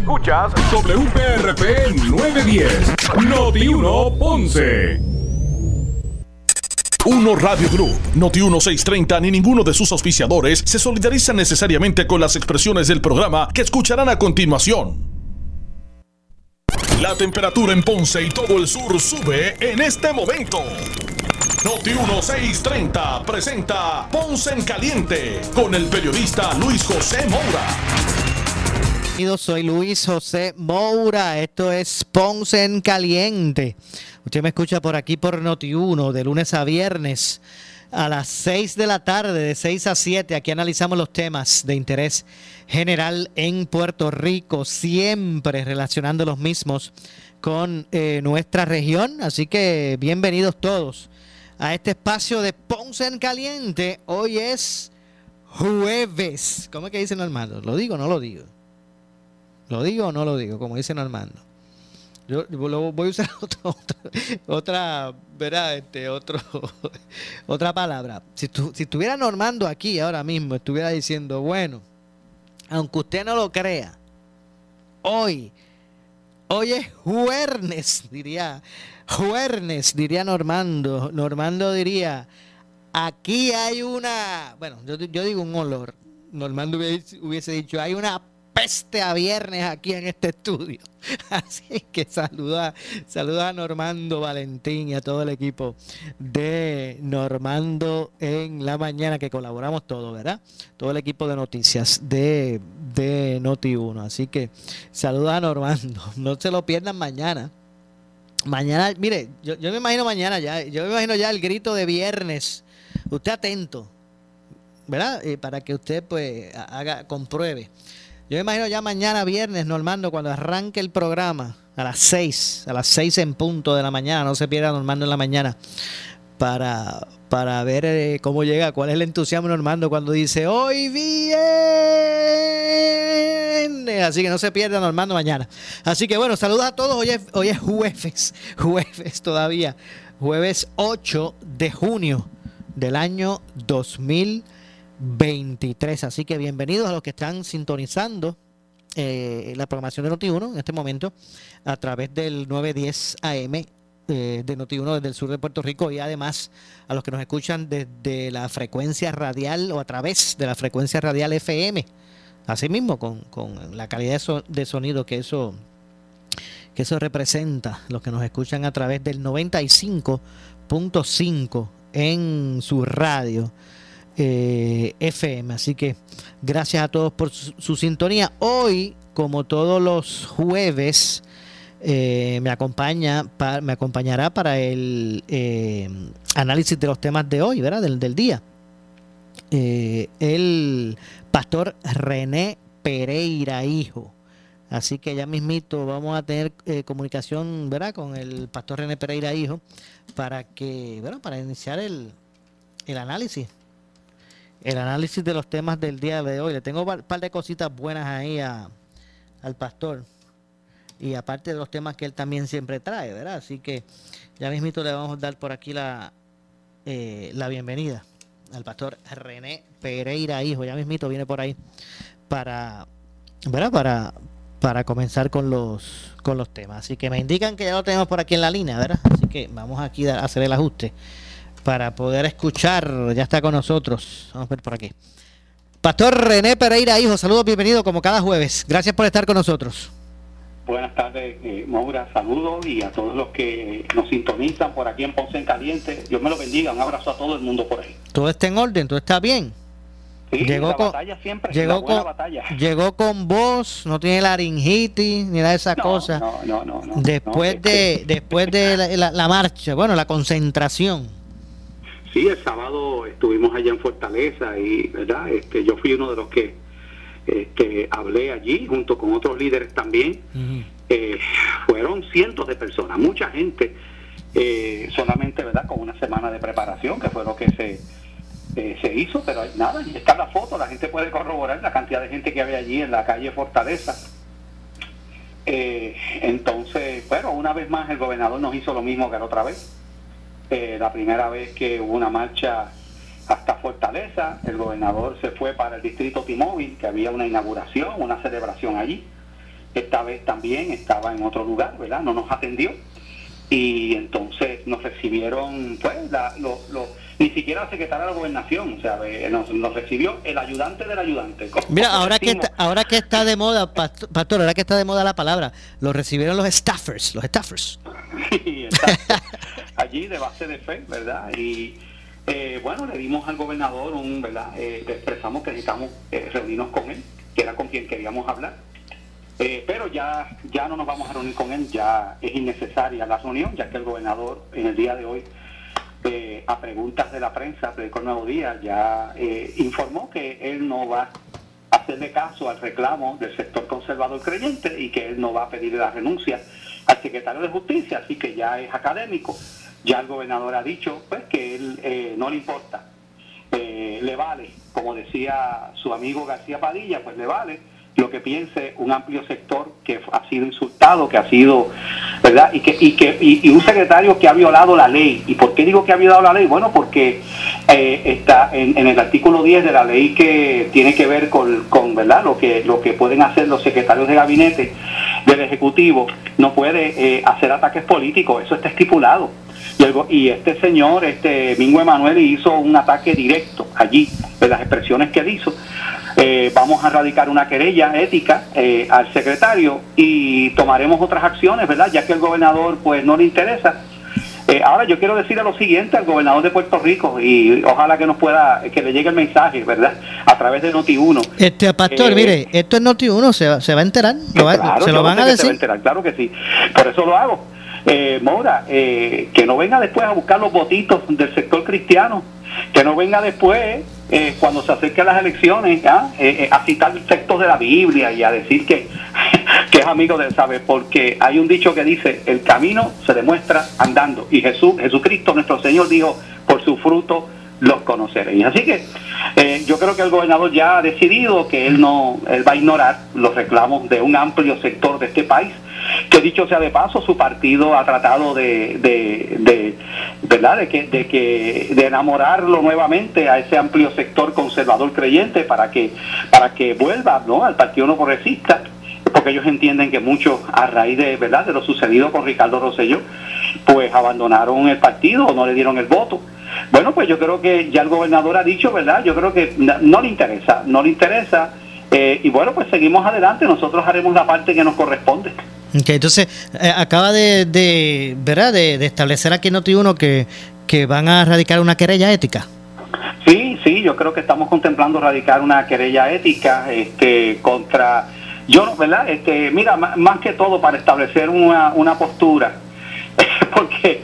Escuchas WPRP 910, Noti 1 Ponce. Uno Radio Group, Noti 1630 ni ninguno de sus auspiciadores se solidarizan necesariamente con las expresiones del programa que escucharán a continuación. La temperatura en Ponce y todo el sur sube en este momento. Noti 1630 presenta Ponce en Caliente con el periodista Luis José Moura. Soy Luis José Moura, esto es Ponce en Caliente. Usted me escucha por aquí por Noti 1 de lunes a viernes a las 6 de la tarde, de 6 a 7. Aquí analizamos los temas de interés general en Puerto Rico, siempre relacionando los mismos con eh, nuestra región. Así que bienvenidos todos a este espacio de Ponce en Caliente. Hoy es jueves. ¿Cómo es que dice Normando? ¿Lo digo o no lo digo? ¿Lo digo o no lo digo? Como dice Normando. Yo, voy a usar otra, otra, ¿verdad? Este, otro, otra palabra. Si, si estuviera Normando aquí ahora mismo, estuviera diciendo, bueno, aunque usted no lo crea, hoy, hoy es jueves, diría Juernes, diría Normando. Normando diría, aquí hay una, bueno, yo, digo un olor. Normando hubiese, dicho, hay una peste a viernes aquí en este estudio. Así que saluda, saluda a Normando Valentín y a todo el equipo de Normando en la mañana que colaboramos todos, ¿verdad? Todo el equipo de noticias de, de Noti1. Así que saluda a Normando. No se lo pierdan mañana Mañana, mire, yo, me imagino mañana ya, yo me imagino ya el grito de viernes. Usted atento, ¿verdad? Eh, para que usted pues haga, compruebe. Yo me imagino ya mañana viernes, Normando, cuando arranque el programa, a las seis, a las seis en punto de la mañana, no se pierda Normando en la mañana, para, para ver eh, cómo llega, cuál es el entusiasmo Normando cuando dice, hoy viene. Así que no se pierda Normando mañana. Así que bueno, saludos a todos. Hoy es, hoy es jueves, jueves todavía, jueves 8 de junio del año 2023. Así que bienvenidos a los que están sintonizando. Eh, la programación de Noti1 en este momento a través del 910 AM de Noti1 desde el sur de Puerto Rico y además a los que nos escuchan desde la frecuencia radial o a través de la frecuencia radial FM. Asimismo, con, con la calidad de, sonido que eso, que eso representa, los que nos escuchan a través del 95.5 en su radio. Eh, FM. Así que gracias a todos por su sintonía. Hoy, como todos los jueves, eh, me acompaña me acompañará para el eh, análisis de los temas de hoy, ¿verdad? Del, del día. Eh, el pastor René Pereira, hijo. Así que ya mismito vamos a tener comunicación, ¿verdad? Con el pastor René Pereira, hijo, para que, bueno, para iniciar el, el análisis. El análisis de los temas del día de hoy. Le tengo un par de cositas buenas ahí al pastor y aparte de los temas que él también siempre trae, ¿verdad? Así que ya mismito le vamos a dar por aquí la, eh, la bienvenida al pastor René Pereira, hijo, ya mismito viene por ahí para, ¿verdad? Para, para comenzar con los, con los temas. Así que me indican que ya lo tenemos por aquí en la línea, ¿verdad? Así que vamos aquí a hacer el ajuste para poder escuchar. Ya está con nosotros. Vamos a ver por aquí. Pastor René Pereira, hijo, saludos, bienvenido como cada jueves. Gracias por estar con nosotros. Buenas tardes, eh, Maura. Saludos y a todos los que nos sintonizan por aquí en Ponce en Caliente. Dios me lo bendiga. Un abrazo a todo el mundo por ahí. Todo está en orden, todo está bien. Sí, llegó la con, batalla siempre, llegó con, batalla. Llegó con voz, no tiene laringitis ni nada de esas cosas. No, no, no, Después de, después de la, marcha, bueno, la concentración. Sí, el sábado estuvimos allá en Fortaleza y, ¿verdad? Este, yo fui uno de los que este, hablé allí junto con otros líderes también. Eh, fueron cientos de personas, mucha gente, eh, solamente verdad con una semana de preparación, que fue lo que se, eh, se hizo, pero nada, y está la foto, la gente puede corroborar la cantidad de gente que había allí en la calle Fortaleza. entonces, bueno, una vez más el gobernador nos hizo lo mismo que la otra vez. La primera vez que hubo una marcha hasta Fortaleza. El gobernador se fue para el distrito Timóvil, que había una inauguración, una celebración allí. esta vez también estaba en otro lugar, ¿verdad? No nos atendió y entonces nos recibieron, pues, la, ni siquiera la secretaria de la gobernación, o sea, nos, recibió el ayudante del ayudante. Mira, ahora que, está, ahora que está de moda, pastor, ahora que está de moda la palabra, lo recibieron los staffers, los staffers. Sí, allí de base de fe, ¿verdad? Y eh, bueno, le dimos al gobernador un, ¿verdad? Eh, expresamos que necesitamos eh, reunirnos con él, que era con quien queríamos hablar. pero ya, ya no nos vamos a reunir con él, ya es innecesaria la reunión, ya que el gobernador en el día de hoy, a preguntas de la prensa, predicó el Nuevo Día, ya informó que él no va a hacerle caso al reclamo del sector conservador creyente y que él no va a pedir la renuncia al secretario de Justicia, así que ya es académico. Ya el gobernador ha dicho pues que él eh, no le importa, eh, le vale, como decía su amigo García Padilla, pues le vale lo que piense un amplio sector que ha sido insultado, que ha sido, ¿verdad? Y que y que y, un secretario que ha violado la ley. ¿Y por qué digo que ha violado la ley? Bueno, porque eh, está en, el artículo 10 de la ley que tiene que ver con, con, ¿verdad? Lo que lo que pueden hacer los secretarios de gabinete del ejecutivo no puede hacer ataques políticos, eso está estipulado. Y, este señor, este Mingo Emanuel, hizo un ataque directo allí, de las expresiones que él hizo. Eh, vamos a radicar una querella ética eh, al secretario y tomaremos otras acciones, ¿verdad? Ya que el gobernador pues no le interesa. Eh, ahora yo quiero decirle lo siguiente al gobernador de Puerto Rico y ojalá que nos pueda, que le llegue el mensaje, ¿verdad? A través de Noti1. Este pastor, mire, esto es Noti1, se, se va a enterar, se lo van a decir. Se va a enterar, claro que sí, por eso lo hago eh, Mora, eh, que no venga después a buscar los votitos del sector cristiano, que no venga después, eh, cuando se acerquen las elecciones, eh, a citar textos de la Biblia y a decir que, que es amigo del saber, porque hay un dicho que dice, el camino se demuestra andando, y Jesús, Jesucristo nuestro Señor dijo, por su fruto los conoceréis. Así que yo creo que el gobernador ya ha decidido que él no, él va a ignorar los reclamos de un amplio sector de este país que dicho sea de paso, su partido ha tratado de, de, ¿verdad? De que, de que, de enamorarlo nuevamente a ese amplio sector conservador creyente para que, para que vuelva, ¿no? Al partido no progresista porque ellos entienden que muchos a raíz de verdad de lo sucedido con Ricardo Rosselló pues abandonaron el partido o no le dieron el voto bueno pues yo creo que ya el gobernador ha dicho verdad yo creo que no le interesa no le interesa eh, y bueno pues seguimos adelante nosotros haremos la parte que nos corresponde entonces, eh, acaba de, ¿verdad? De, establecer aquí en Noti1 que, que van a radicar una querella ética. Sí, sí, yo creo que estamos contemplando radicar una querella ética este, contra, yo, ¿verdad? Este, mira, más que todo para establecer una, una postura, porque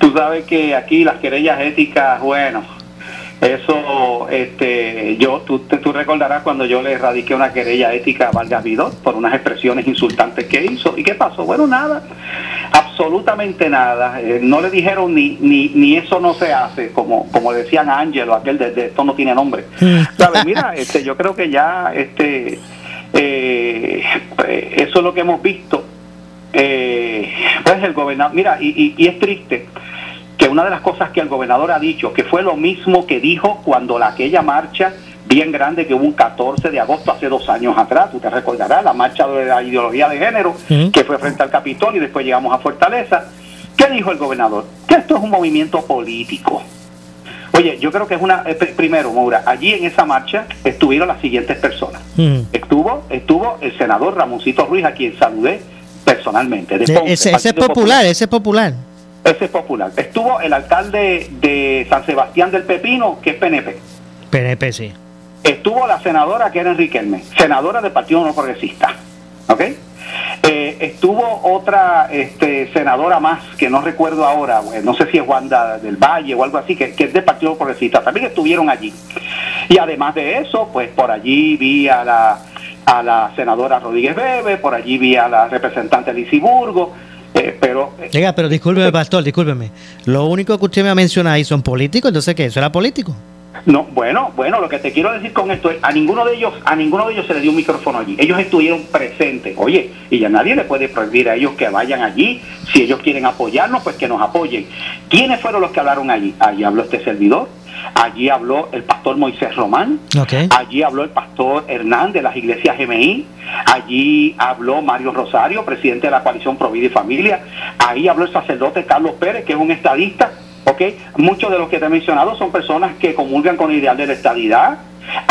tú sabes que aquí las querellas éticas, bueno, eso, este, yo, tú, tú recordarás cuando yo le radiqué una querella ética a Vargas Vidor por unas expresiones insultantes que hizo. ¿Y qué pasó? Bueno, nada, absolutamente nada. Eh, no le dijeron ni, ni, ni eso no se hace, como, como decían Ángelo, aquel de, esto no tiene nombre. ¿Sabes? Mira, este, yo creo que ya, este, eh, eso es lo que hemos visto. Eh, pues el gobernador, mira, y, y es triste que una de las cosas que el gobernador ha dicho, que fue lo mismo que dijo cuando la, aquella marcha bien grande que hubo un 14 de agosto hace dos años atrás, tú te recordarás, la marcha de la ideología de género, que fue frente al Capitolio y después llegamos a Fortaleza. ¿Qué dijo el gobernador? Que esto es un movimiento político. Oye, yo creo que es una, eh, primero, Maura, allí en esa marcha estuvieron las siguientes personas. Estuvo, estuvo el senador Ramoncito Ruiz, a quien saludé personalmente. ese, ese es popular, ese es popular. Ese es popular. Estuvo el alcalde de San Sebastián del Pepino, que es PNP. PNP, sí. Estuvo la senadora, que era Enrique Hermes, senadora del Partido No Progresista. ¿Ok? Eh, estuvo otra este, senadora más, que no recuerdo ahora, no sé si es Wanda del Valle o algo así, que, es del Partido Progresista. También estuvieron allí. Y además de eso, pues por allí vi a la, a la senadora Rodríguez Bebe, por allí vi a la representante Lisiburgo eh, pero, Llega, pero discúlpeme, pastor, discúlpeme. Lo único que usted me ha mencionado ahí son políticos, entonces ¿qué? ¿Eso era político? No, bueno, bueno, lo que te quiero decir con esto es, a ninguno de ellos, a ninguno de ellos se le dio un micrófono allí. Ellos estuvieron presentes. Oye, y ya nadie le puede prohibir a ellos que vayan allí. Si ellos quieren apoyarnos, pues que nos apoyen. ¿Quiénes fueron los que hablaron allí? Allí habló este servidor, allí habló el pastor Moisés Román, allí habló el pastor Hernán de las iglesias GMI, allí habló Mario Rosario, presidente de la coalición Provida y Familia, ahí habló el sacerdote Carlos Pérez, que es un estadista, ¿ok? Muchos de los que te he mencionado son personas que comulgan con el ideal de la estadidad,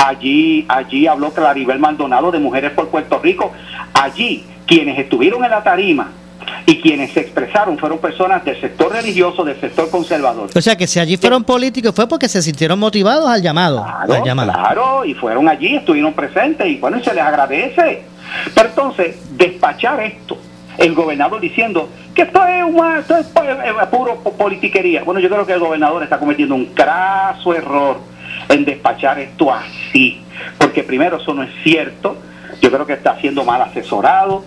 allí, allí habló Claribel Maldonado de Mujeres por Puerto Rico, allí quienes estuvieron en la tarima, y quienes se expresaron fueron personas del sector religioso, del sector conservador. O sea que si allí fueron políticos fue porque se sintieron motivados al llamado. Claro, claro, y fueron allí, estuvieron presentes y bueno, se les agradece. Pero entonces, despachar esto, el gobernador diciendo que esto es, una, esto es puro politiquería. Bueno, yo creo que el gobernador está cometiendo un craso error en despachar esto así, porque primero eso no es cierto, yo creo que está siendo mal asesorado,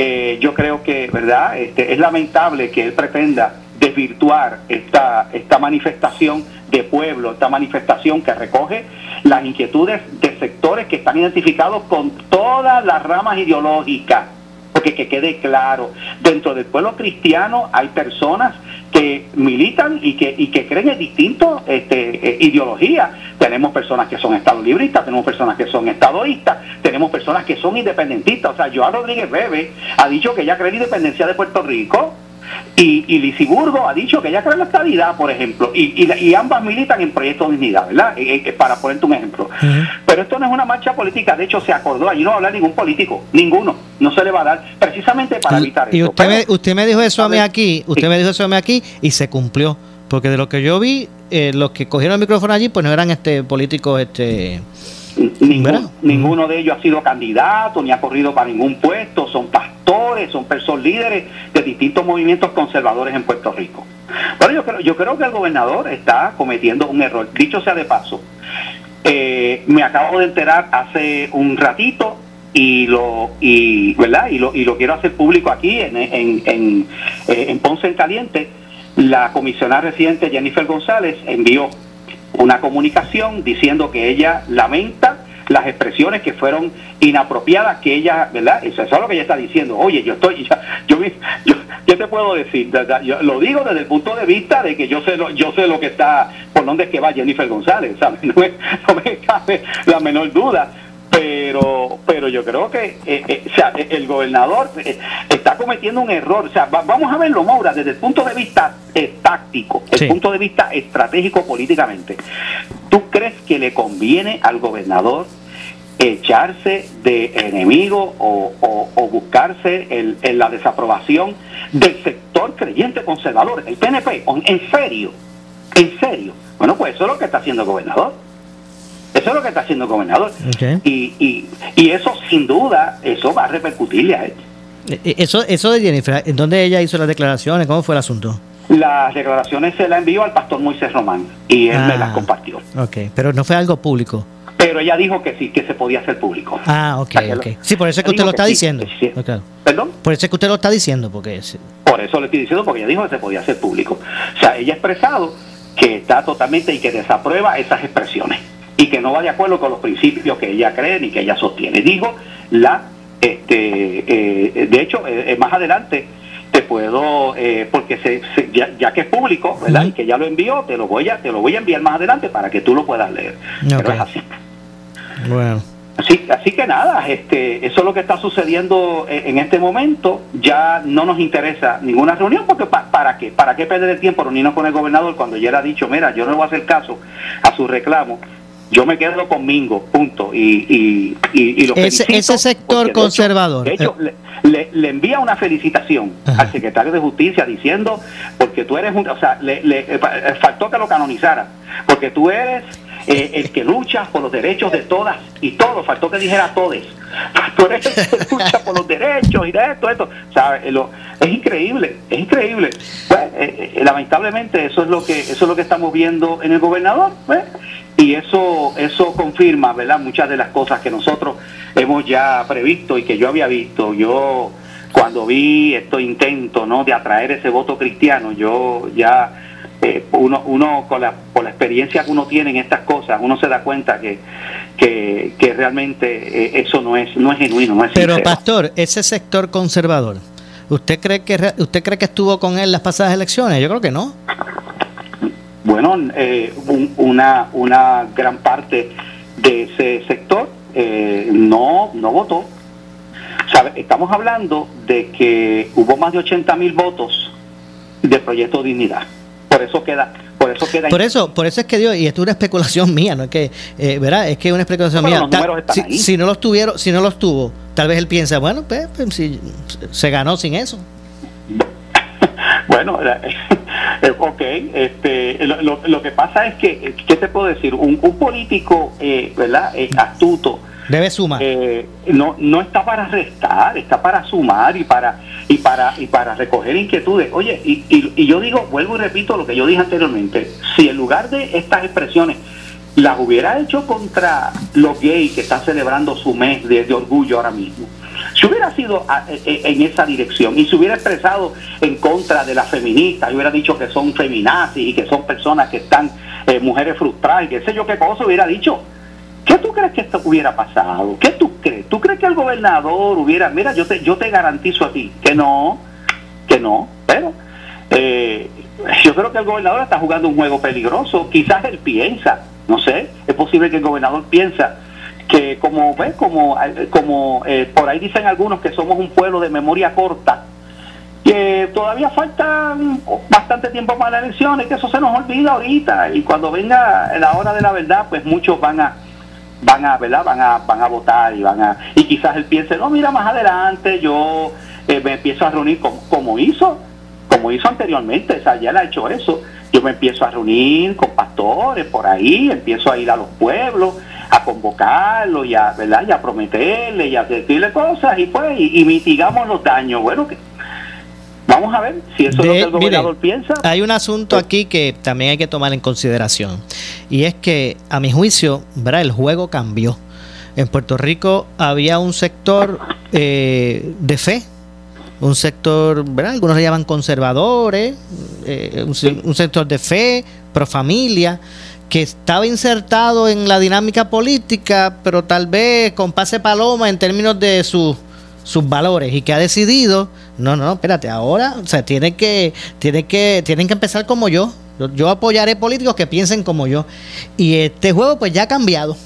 eh, yo creo que, ¿verdad? Este, es lamentable que él pretenda desvirtuar esta, esta manifestación de pueblo, esta manifestación que recoge las inquietudes de sectores que están identificados con todas las ramas ideológicas. Porque que quede claro, dentro del pueblo cristiano hay personas que militan y que, y que creen en distintas este, eh, ideologías. Tenemos personas que son estado libristas, tenemos personas que son estadoístas, tenemos personas que son independentistas. O sea, Joan Rodríguez Bebe ha dicho que ella cree en independencia de Puerto Rico y, y Lisiburgo ha dicho que ella cree en la estabilidad, por ejemplo, y, y, ambas militan en Proyecto de Dignidad, ¿verdad? Eh, eh, para ponerte un ejemplo. Pero esto no es una marcha política, de hecho se acordó, allí no va a hablar ningún político, ninguno, no se le va a dar, precisamente para evitar y usted, me, usted me dijo eso a, mí aquí, usted me dijo eso a mí aquí y se cumplió, porque de lo que yo vi, eh, los que cogieron el micrófono allí, pues no eran este políticos, este... ninguno de ellos ha sido candidato ni ha corrido para ningún puesto, son son personas líderes de distintos movimientos conservadores en Puerto Rico. Bueno, yo creo, yo creo que el gobernador está cometiendo un error. Dicho sea de paso, eh, me acabo de enterar hace un ratito y lo y verdad y lo, y lo quiero hacer público aquí en, en, en, eh, en Ponce en Caliente la comisionada residente Jennifer González envió una comunicación diciendo que ella lamenta las expresiones que fueron inapropiadas que ella, ¿verdad? Eso, es lo que ella está diciendo. Oye, yo estoy, yo, yo, ¿qué te puedo decir? Yo lo digo desde el punto de vista de que yo sé lo, yo sé lo que está, por dónde es que va Jennifer González, ¿sabes? No me, no me cabe la menor duda pero pero yo creo que eh, eh, o sea, el gobernador eh, está cometiendo un error. O sea, vamos a verlo, Maura, desde el punto de vista táctico, el punto de vista estratégico políticamente. ¿Tú crees que le conviene al gobernador echarse de enemigo o, buscarse en la desaprobación del sector creyente conservador, el PNP? ¿En serio? ¿En serio? Bueno, pues eso es lo que está haciendo el gobernador. Eso es lo que está haciendo el gobernador. Y, y, y eso, sin duda, eso va a repercutirle a él. Eh, eh, eso, eso de Jennifer, ¿en dónde ella hizo las declaraciones? ¿Cómo fue el asunto? Las declaraciones se las envió al pastor Moisés Román y él me las ah, compartió. Ok, pero no fue algo público. Pero ella dijo que sí, que se podía hacer público. Ah, ok, ok. Sí, por eso es que usted lo está diciendo. ¿Perdón? Por eso es que usted lo está diciendo, porque... Por eso le estoy diciendo, porque ella dijo que se podía hacer público. O sea, ella ha expresado que está totalmente y que desaprueba esas expresiones y que no va de acuerdo con los principios que ella cree ni que ella sostiene. Digo, la, este, eh, de hecho, eh, eh, más adelante te puedo, porque se, ya, que es público, ¿verdad? Y que ya lo envió, te lo voy a, te lo voy a enviar más adelante para que tú lo puedas leer. Pero es así. Bueno. Así, así que nada, este, eso es lo que está sucediendo en este momento. Ya no nos interesa ninguna reunión, porque ¿para qué? ¿Para qué perder el tiempo reunirnos con el gobernador cuando ya era dicho, mira, yo no voy a hacer caso a su reclamo? Yo me quedo con Mingo, punto. Y, y, y, lo ese, ese sector conservador. De hecho, le, le, envía una felicitación al secretario de Justicia diciendo, porque tú eres un. O sea, le, le eh, eh, faltó que lo canonizara, porque tú eres eh, el que lucha por los derechos de todas y todos, faltó que dijera todes. Tú eres el que lucha por los derechos y de esto, esto. es increíble, es increíble. Pues, lamentablemente eso es lo que eso es lo que estamos viendo en el gobernador. Pues, y eso eso confirma verdad muchas de las cosas que nosotros hemos ya previsto y que yo había visto yo cuando vi estos intentos no de atraer ese voto cristiano yo ya eh, uno uno con la por la experiencia que uno tiene en estas cosas uno se da cuenta que que, realmente eh, eso no es no es genuino no es pero pastor ese sector conservador usted cree que usted cree que estuvo con él las pasadas elecciones yo creo que no bueno, eh, una, una gran parte de ese sector eh, no, no votó. Estamos hablando de que hubo más de 80 mil votos de Proyecto Dignidad. Por eso queda por eso queda por eso por eso es que Dios y esto es una especulación mía no es que eh, verdad es que es una especulación mía. si, no los tuvieron si no los tuvo tal vez él piensa bueno pues, pues si se ganó sin eso bueno eh, ok este lo, lo, que pasa es que qué te puedo decir un, político eh, verdad astuto Debe sumar. Eh, no, no está para restar, está para sumar y para y para y para recoger inquietudes. Oye, y, y, yo digo, vuelvo y repito lo que yo dije anteriormente, si en lugar de estas expresiones las hubiera hecho contra los gays que están celebrando su mes de, orgullo ahora mismo, si hubiera sido e, e, en esa dirección y se hubiera expresado en contra de las feministas, y hubiera dicho que son feminazis y que son personas que están eh, mujeres frustradas y qué sé yo qué cosa hubiera dicho, ¿Qué tú crees que esto hubiera pasado? ¿Qué tú crees? ¿Tú crees que el gobernador hubiera, mira, yo te, yo te garantizo a ti que no, que no, pero eh, yo creo que el gobernador está jugando un juego peligroso. Quizás él piensa, no sé, es posible que el gobernador piensa que como ves, como, como eh, por ahí dicen algunos que somos un pueblo de memoria corta, que todavía falta bastante tiempo para las elecciones, que eso se nos olvida ahorita. Y cuando venga la hora de la verdad, pues muchos van a van a, ¿verdad? Van a, van a votar y van a, y quizás él piense, no, mira, más adelante yo eh, me empiezo a reunir como, hizo, como hizo anteriormente, o sea, ya le ha hecho eso, yo me empiezo a reunir con pastores por ahí, empiezo a ir a los pueblos, a convocarlos y a, ¿verdad? Y a prometerle y a decirle cosas y pues, y, y mitigamos los daños, bueno, que Vamos a ver si eso es lo que el gobernador piensa. Hay un asunto aquí que también hay que tomar en consideración. Y es que, a mi juicio, ¿verdad? el juego cambió. En Puerto Rico había un sector eh, de fe, un sector, ¿verdad? algunos le llaman conservadores, eh, un, sector de fe, pro familia, que estaba insertado en la dinámica política, pero tal vez con pase paloma en términos de sus valores y que ha decidido no, no, espérate, ahora, o sea, tienen que, tienen que, tienen que empezar como yo. yo. apoyaré políticos que piensen como yo. Y este juego pues ya ha cambiado.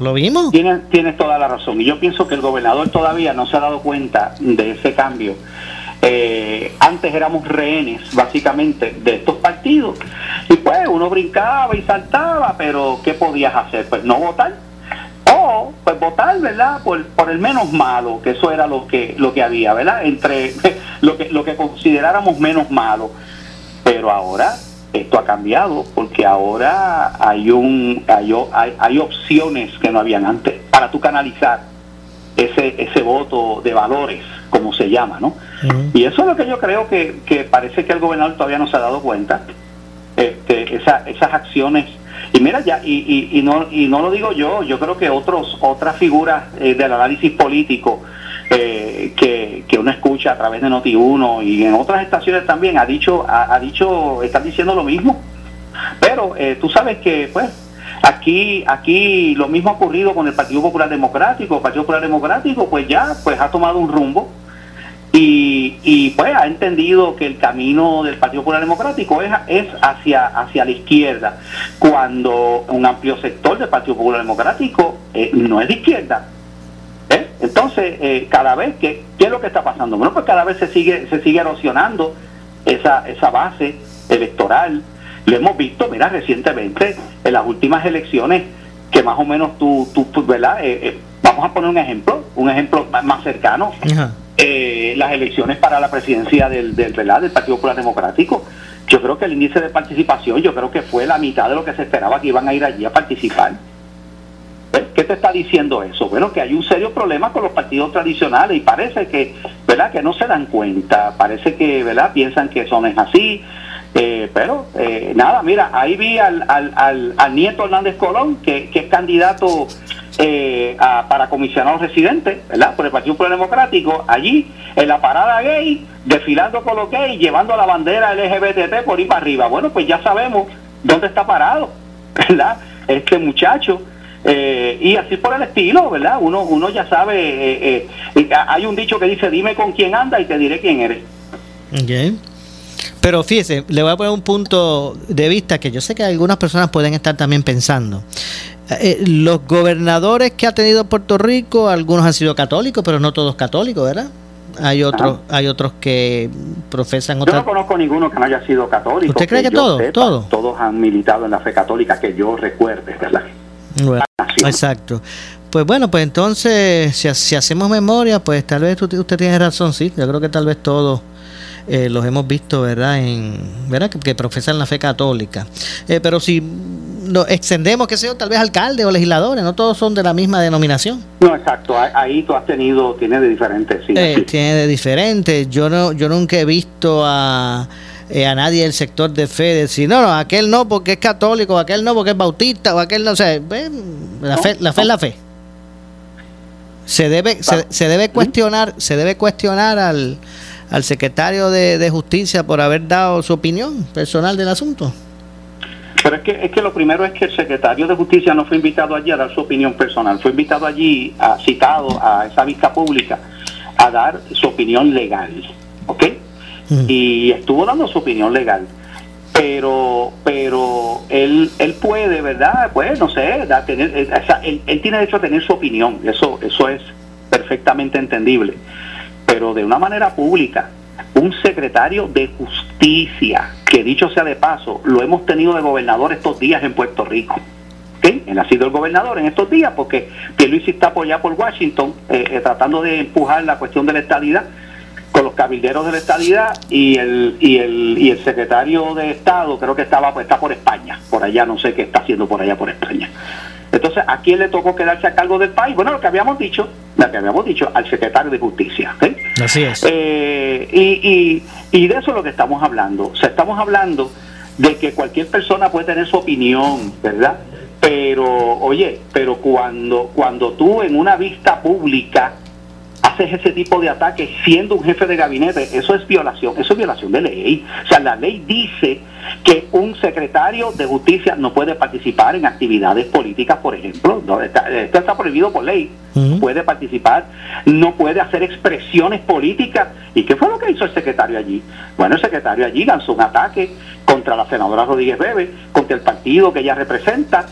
¿Lo vimos? Tienes, tienes toda la razón. Y yo pienso que el gobernador todavía no se ha dado cuenta de ese cambio. Eh, antes éramos rehenes, básicamente, de estos partidos. Y pues uno brincaba y saltaba, pero ¿qué podías hacer? Pues no votar o pues votar, ¿verdad? Por, por el menos malo, que eso era lo que, lo que había, ¿verdad? Entre lo que, lo que consideráramos menos malo. Pero ahora esto ha cambiado porque ahora hay un hay, hay, opciones que no habían antes para tú canalizar ese ese voto de valores como se llama no y eso es lo que yo creo que, que parece que el gobernador todavía no se ha dado cuenta este, esa, esas acciones. Y mira, ya, y, y, no, y no lo digo yo, yo creo que otros otras figuras eh, del análisis político eh, que, que, uno escucha a través de Noti1 y en otras estaciones también ha dicho, ha, dicho, están diciendo lo mismo. Pero eh, tú sabes que, pues, aquí, aquí lo mismo ha ocurrido con el Partido Popular Democrático. El Partido Popular Democrático, pues ya, pues ha tomado un rumbo y, y, pues ha entendido que el camino del Partido Popular Democrático es, es hacia, hacia la izquierda, cuando un amplio sector del Partido Popular Democrático eh, no es de izquierda. ¿eh? Entonces, eh, cada vez que, ¿qué es lo que está pasando? Bueno, pues cada vez se sigue, se sigue erosionando esa, esa base electoral. Lo hemos visto, mira, recientemente, en las últimas elecciones, que más o menos tú, tú, ¿verdad? vamos a poner un ejemplo, un ejemplo más cercano. Eh, las elecciones para la presidencia del, del, del Partido Popular Democrático. Yo creo que el índice de participación, yo creo que fue la mitad de lo que se esperaba que iban a ir allí a participar. ¿Eh? ¿Qué te está diciendo eso? Bueno, que hay un serio problema con los partidos tradicionales y parece que, ¿verdad? Que no se dan cuenta, parece que, ¿verdad? Piensan que eso no es así. Eh, pero nada, mira, ahí vi al, al, al, nieto Hernández Colón, que, que es candidato eh, para comisionado residente, ¿verdad? Por el Partido Popular Democrático, allí en la parada gay, desfilando con los gays, llevando la bandera LGBT por ir para arriba. Bueno, pues ya sabemos dónde está parado, ¿verdad? Este muchacho. Eh, y así por el estilo, ¿verdad? Uno, uno ya sabe, eh, hay un dicho que dice, dime con quién anda y te diré quién eres. Pero fíjese, le voy a poner un punto de vista que yo sé que algunas personas pueden estar también pensando. Eh, los gobernadores que ha tenido Puerto Rico, algunos han sido católicos, pero no todos católicos, ¿verdad? Hay otros, hay otros que profesan otra. Yo no conozco ninguno que no haya sido católico. ¿Usted cree que, todos? Todos. Todos han militado en la fe católica que yo recuerde, ¿verdad? exacto. Pues bueno, pues entonces, si, si, hacemos memoria, pues tal vez usted tiene razón, sí. Yo creo que tal vez todos eh, los hemos visto, ¿verdad? En, ¿verdad? Que, profesan la fe católica. Eh, pero si nos extendemos, qué sé yo, tal vez alcaldes o legisladores, no todos son de la misma denominación. No, exacto. Ahí tú has tenido, tiene de diferentes, sí. Eh, tiene de diferentes. Yo no, yo nunca he visto a a nadie del sector de fe decir, no, no, aquel no porque es católico, aquel no porque es bautista, o aquel no, sé la, fe, la fe es la fe. Se debe, se, se, debe cuestionar, se debe cuestionar al, al secretario de, Justicia por haber dado su opinión personal del asunto? Pero es que, es que lo primero es que el secretario de Justicia no fue invitado allí a dar su opinión personal, fue invitado allí, a, citado a esa vista pública, a dar su opinión legal, ¿ok? Y estuvo dando su opinión legal. Pero, pero él, él puede, ¿verdad? Pues no sé, tener, él, él tiene derecho a tener su opinión, eso, eso es perfectamente entendible pero de una manera pública. Un secretario de justicia, que dicho sea de paso, lo hemos tenido de gobernador estos días en Puerto Rico. ¿Okay? Él ha sido el gobernador en estos días porque Pierluisi está apoyado por Washington eh, eh, tratando de empujar la cuestión de la estadidad con los cabilderos de la estadidad y el, y el, y el secretario de Estado creo que estaba pues, está por España, por allá, no sé qué está haciendo por allá por España. Entonces, ¿a quién le tocó quedarse a cargo del país? Bueno, lo que habíamos dicho, lo que habíamos dicho, al secretario de Justicia. Así es. Eh, y, y, de eso es lo que estamos hablando. O sea, estamos hablando de que cualquier persona puede tener su opinión, ¿verdad? Pero, oye, pero cuando, cuando tú en una vista pública haces ese tipo de ataque siendo un jefe de gabinete, eso es violación, eso es violación de ley. O sea, la ley dice que un secretario de justicia no puede participar en actividades políticas, por ejemplo. esto está prohibido por ley. Puede participar, no puede hacer expresiones políticas. ¿Y qué fue lo que hizo el secretario allí? Bueno, el secretario allí lanzó un ataque contra la senadora Rodríguez Bebe, contra el partido que ella representa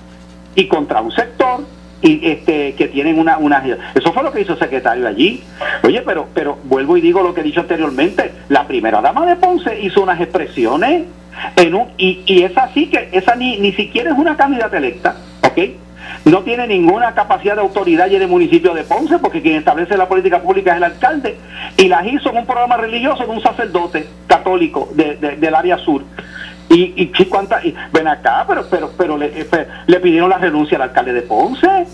y contra un sector y este que tienen una, una eso fue lo que hizo el secretario allí oye pero pero vuelvo y digo lo que he dicho anteriormente la primera dama de Ponce hizo unas expresiones en un, y, y es así que esa ni, ni siquiera es una candidata electa ¿ok? no tiene ninguna capacidad de autoridad y en el municipio de Ponce, porque quien establece la política pública es el alcalde, y las hizo en un programa religioso de un sacerdote católico del área sur. Y, y, cuánta, ven acá, pero pero pero le, eh, le pidieron la renuncia al alcalde de Ponce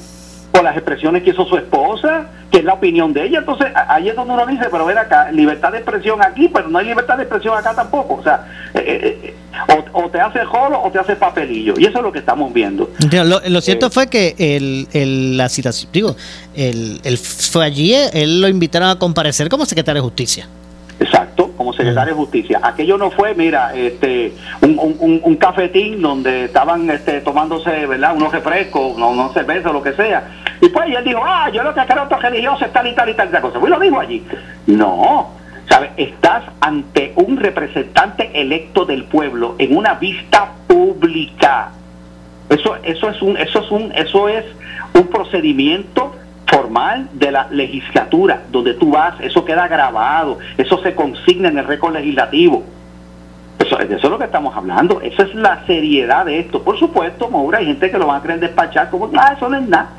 por las expresiones que hizo su esposa, que es la opinión de ella. Entonces, ahí es donde uno dice, pero ven acá, libertad de expresión aquí, pero no hay libertad de expresión acá tampoco. O sea, eh, eh, o, te hace jolo o te hace papelillo. Y eso es lo que estamos viendo. Lo, cierto fue que el, el, la citación, digo, el, el, fue allí, él lo invitaron a comparecer como secretario de Justicia. Como secretario de Justicia. Aquello no fue, mira, este, un, un, cafetín donde estaban este, tomándose, ¿verdad? Unos refrescos, no, no cerveza lo que sea. Y pues él dijo, ah, yo lo que creo que religioso es tal y tal y tal y tal cosa. Pues lo dijo allí. No, ¿sabes? Estás ante un representante electo del pueblo en una vista pública. Eso, eso es un, eso es un, eso es un procedimiento formal de la legislatura, donde tú vas, eso queda grabado, eso se consigna en el récord legislativo. Eso, de eso es lo que estamos hablando, esa es la seriedad de esto. Por supuesto, Maura, hay gente que lo va a querer despachar como, ah, eso no es nada.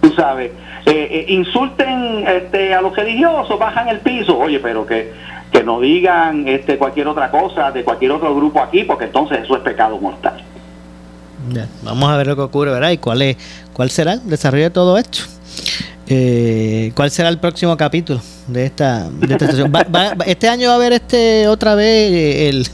Tú sabes, eh, eh, insulten este, a los religiosos, bajan el piso, oye, pero que, que no digan este, cualquier otra cosa de cualquier otro grupo aquí, porque entonces eso es pecado mortal. vamos a ver lo que ocurre, ¿verdad? ¿Y cuál, es, cuál será el desarrollo de todo esto? Eh, ¿Cuál será el próximo capítulo de esta, este año va a haber este otra vez eh, el,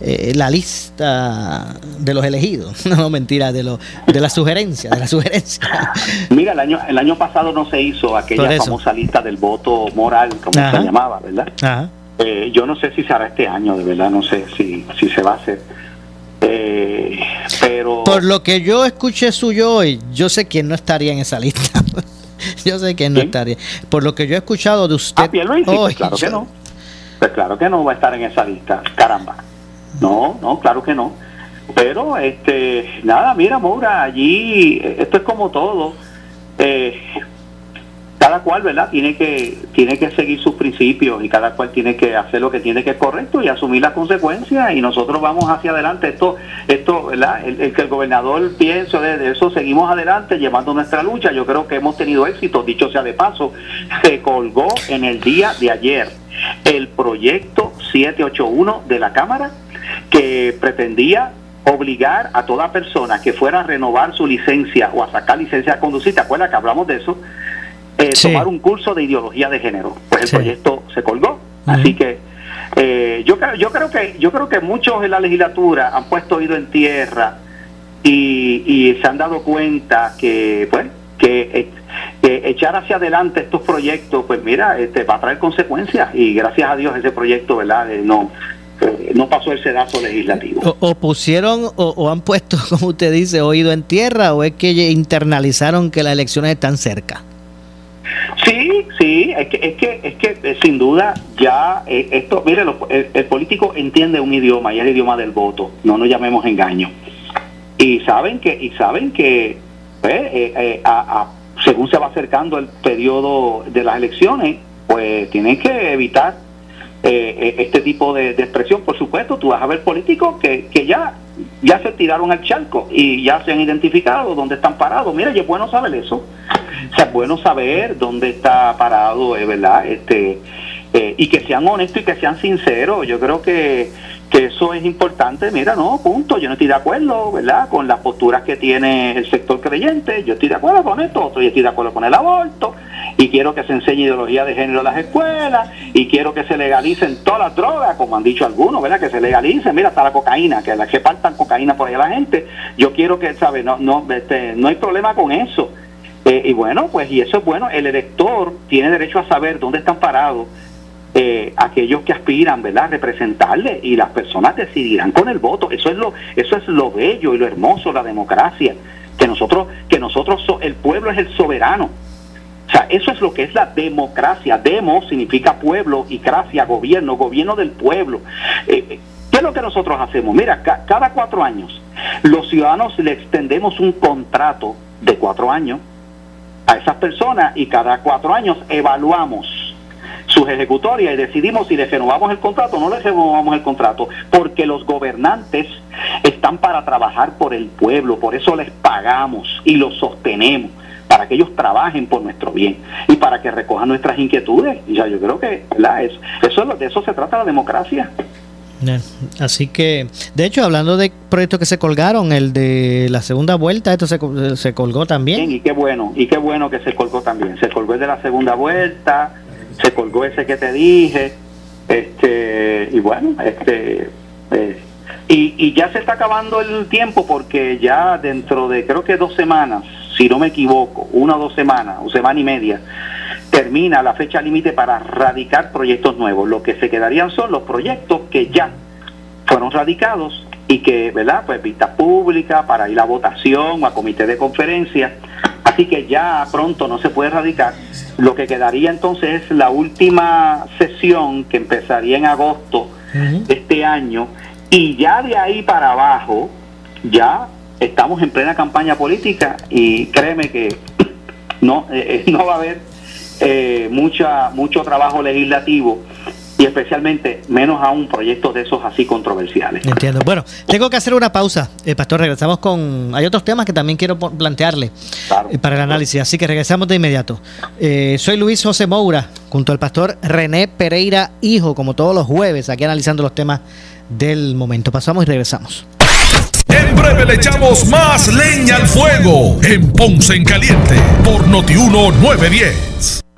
eh, la lista de los elegidos, no mentira, de lo, de la sugerencia, de la sugerencia. Mira, el año el año pasado no se hizo aquella famosa lista del voto moral, como se llamaba, ¿verdad? Eh, yo no sé si se hará este año, de verdad, no sé si, si se va a hacer. pero por lo que yo escuché suyo hoy, yo sé quién no estaría en esa lista. yo sé que no estaría. Por lo que yo he escuchado de usted. Ah, pues claro que no. Pues claro que no va a estar en esa lista. Caramba. No, no, claro que no. Pero, este, nada, mira, Moura, allí, esto es como todo. Eh, cada cual, ¿verdad? Tiene que, tiene que seguir sus principios y cada cual tiene que hacer lo que tiene que es correcto y asumir las consecuencias y nosotros vamos hacia adelante. Esto, esto ¿verdad? El, que el gobernador piense de, eso, seguimos adelante llevando nuestra lucha. Yo creo que hemos tenido éxito, dicho sea de paso, se colgó en el día de ayer el proyecto 781 de la Cámara que pretendía obligar a toda persona que fuera a renovar su licencia o a sacar licencia de conducir, ¿te acuerdas que hablamos de eso? Eh, tomar un curso de ideología de género. Pues el proyecto se colgó. Así que eh, yo, yo, creo que yo creo que muchos en la legislatura han puesto oído en tierra y, se han dado cuenta que, pues, que, echar hacia adelante estos proyectos, pues mira, este, va a traer consecuencias y gracias a Dios ese proyecto, ¿verdad? Eh, no, no pasó el sedazo legislativo. O, pusieron o, han puesto, como usted dice, oído en tierra o es que internalizaron que las elecciones están cerca? Es que, es que, es que eh, sin duda ya eh, esto, mire, el, político entiende un idioma y es el idioma del voto, no nos llamemos engaño. Y saben que, y saben que eh, según se va acercando el periodo de las elecciones, pues tienen que evitar este tipo de, expresión. Por supuesto, tú vas a ver políticos que, que ya, ya se tiraron al charco y ya se han identificado dónde están parados. Mira, y es bueno saber eso sea, es bueno saber dónde está parado, es verdad, este, eh, y que sean honestos y que sean sinceros. Yo creo que, que eso es importante. Mira, no, punto. Yo no estoy de acuerdo, ¿verdad?, con las posturas que tiene el sector creyente. Yo estoy de acuerdo con esto, otro yo estoy de acuerdo con el aborto. Y quiero que se enseñe ideología de género en las escuelas. Y quiero que se legalicen todas las drogas, como han dicho algunos, ¿verdad?, que se legalicen. Mira, hasta la cocaína, que las que cocaína por ahí a la gente. Yo quiero que, ¿sabes?, no, no, este, no hay problema con eso. Eh, y bueno, pues y eso es bueno, el elector tiene derecho a saber dónde están parados eh, aquellos que aspiran, ¿verdad?, representarle y las personas decidirán con el voto. Eso es lo eso es lo bello y lo hermoso de la democracia, que nosotros que nosotros el pueblo es el soberano. O sea, eso es lo que es la democracia. Demo significa pueblo y gracia, gobierno, gobierno del pueblo. Eh, ¿Qué es lo que nosotros hacemos? Mira, cada cuatro años los ciudadanos le extendemos un contrato de cuatro años a esas personas y cada cuatro años evaluamos sus ejecutorias y decidimos si les renovamos el contrato o no les renovamos el contrato, porque los gobernantes están para trabajar por el pueblo, por eso les pagamos y los sostenemos para que ellos trabajen por nuestro bien y para que recojan nuestras inquietudes. Y ya yo creo que eso de eso se trata la democracia. Así que, de hecho, hablando de proyectos que se colgaron, el de la segunda vuelta, esto se, se colgó también. y qué bueno, y qué bueno que se colgó también. Se colgó el de la segunda vuelta, se colgó ese que te dije, este, y bueno, este, eh, y, y ya se está acabando el tiempo porque ya dentro de creo que dos semanas, si no me equivoco, una o dos semanas, o semana y media, termina la fecha límite para radicar proyectos nuevos. Lo que se quedarían son los proyectos que ya fueron radicados y que, ¿verdad? Pues vista pública para ir a votación o a comité de conferencia. Así que ya pronto no se puede radicar. Lo que quedaría entonces es la última sesión que empezaría en agosto de este año. Y ya de ahí para abajo ya estamos en plena campaña política. Y créeme que no, eh, eh, no va a haber eh, mucha, mucho trabajo legislativo y especialmente menos aún proyectos de esos así controversiales. Entiendo. Bueno, tengo que hacer una pausa. Eh, pastor, regresamos con... Hay otros temas que también quiero plantearle eh, para el análisis, así que regresamos de inmediato. Eh, soy Luis José Moura, junto al pastor René Pereira Hijo, como todos los jueves, aquí analizando los temas del momento. Pasamos y regresamos. En breve le echamos más leña al fuego en Ponce en Caliente por Notiuno 910.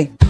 843-1129.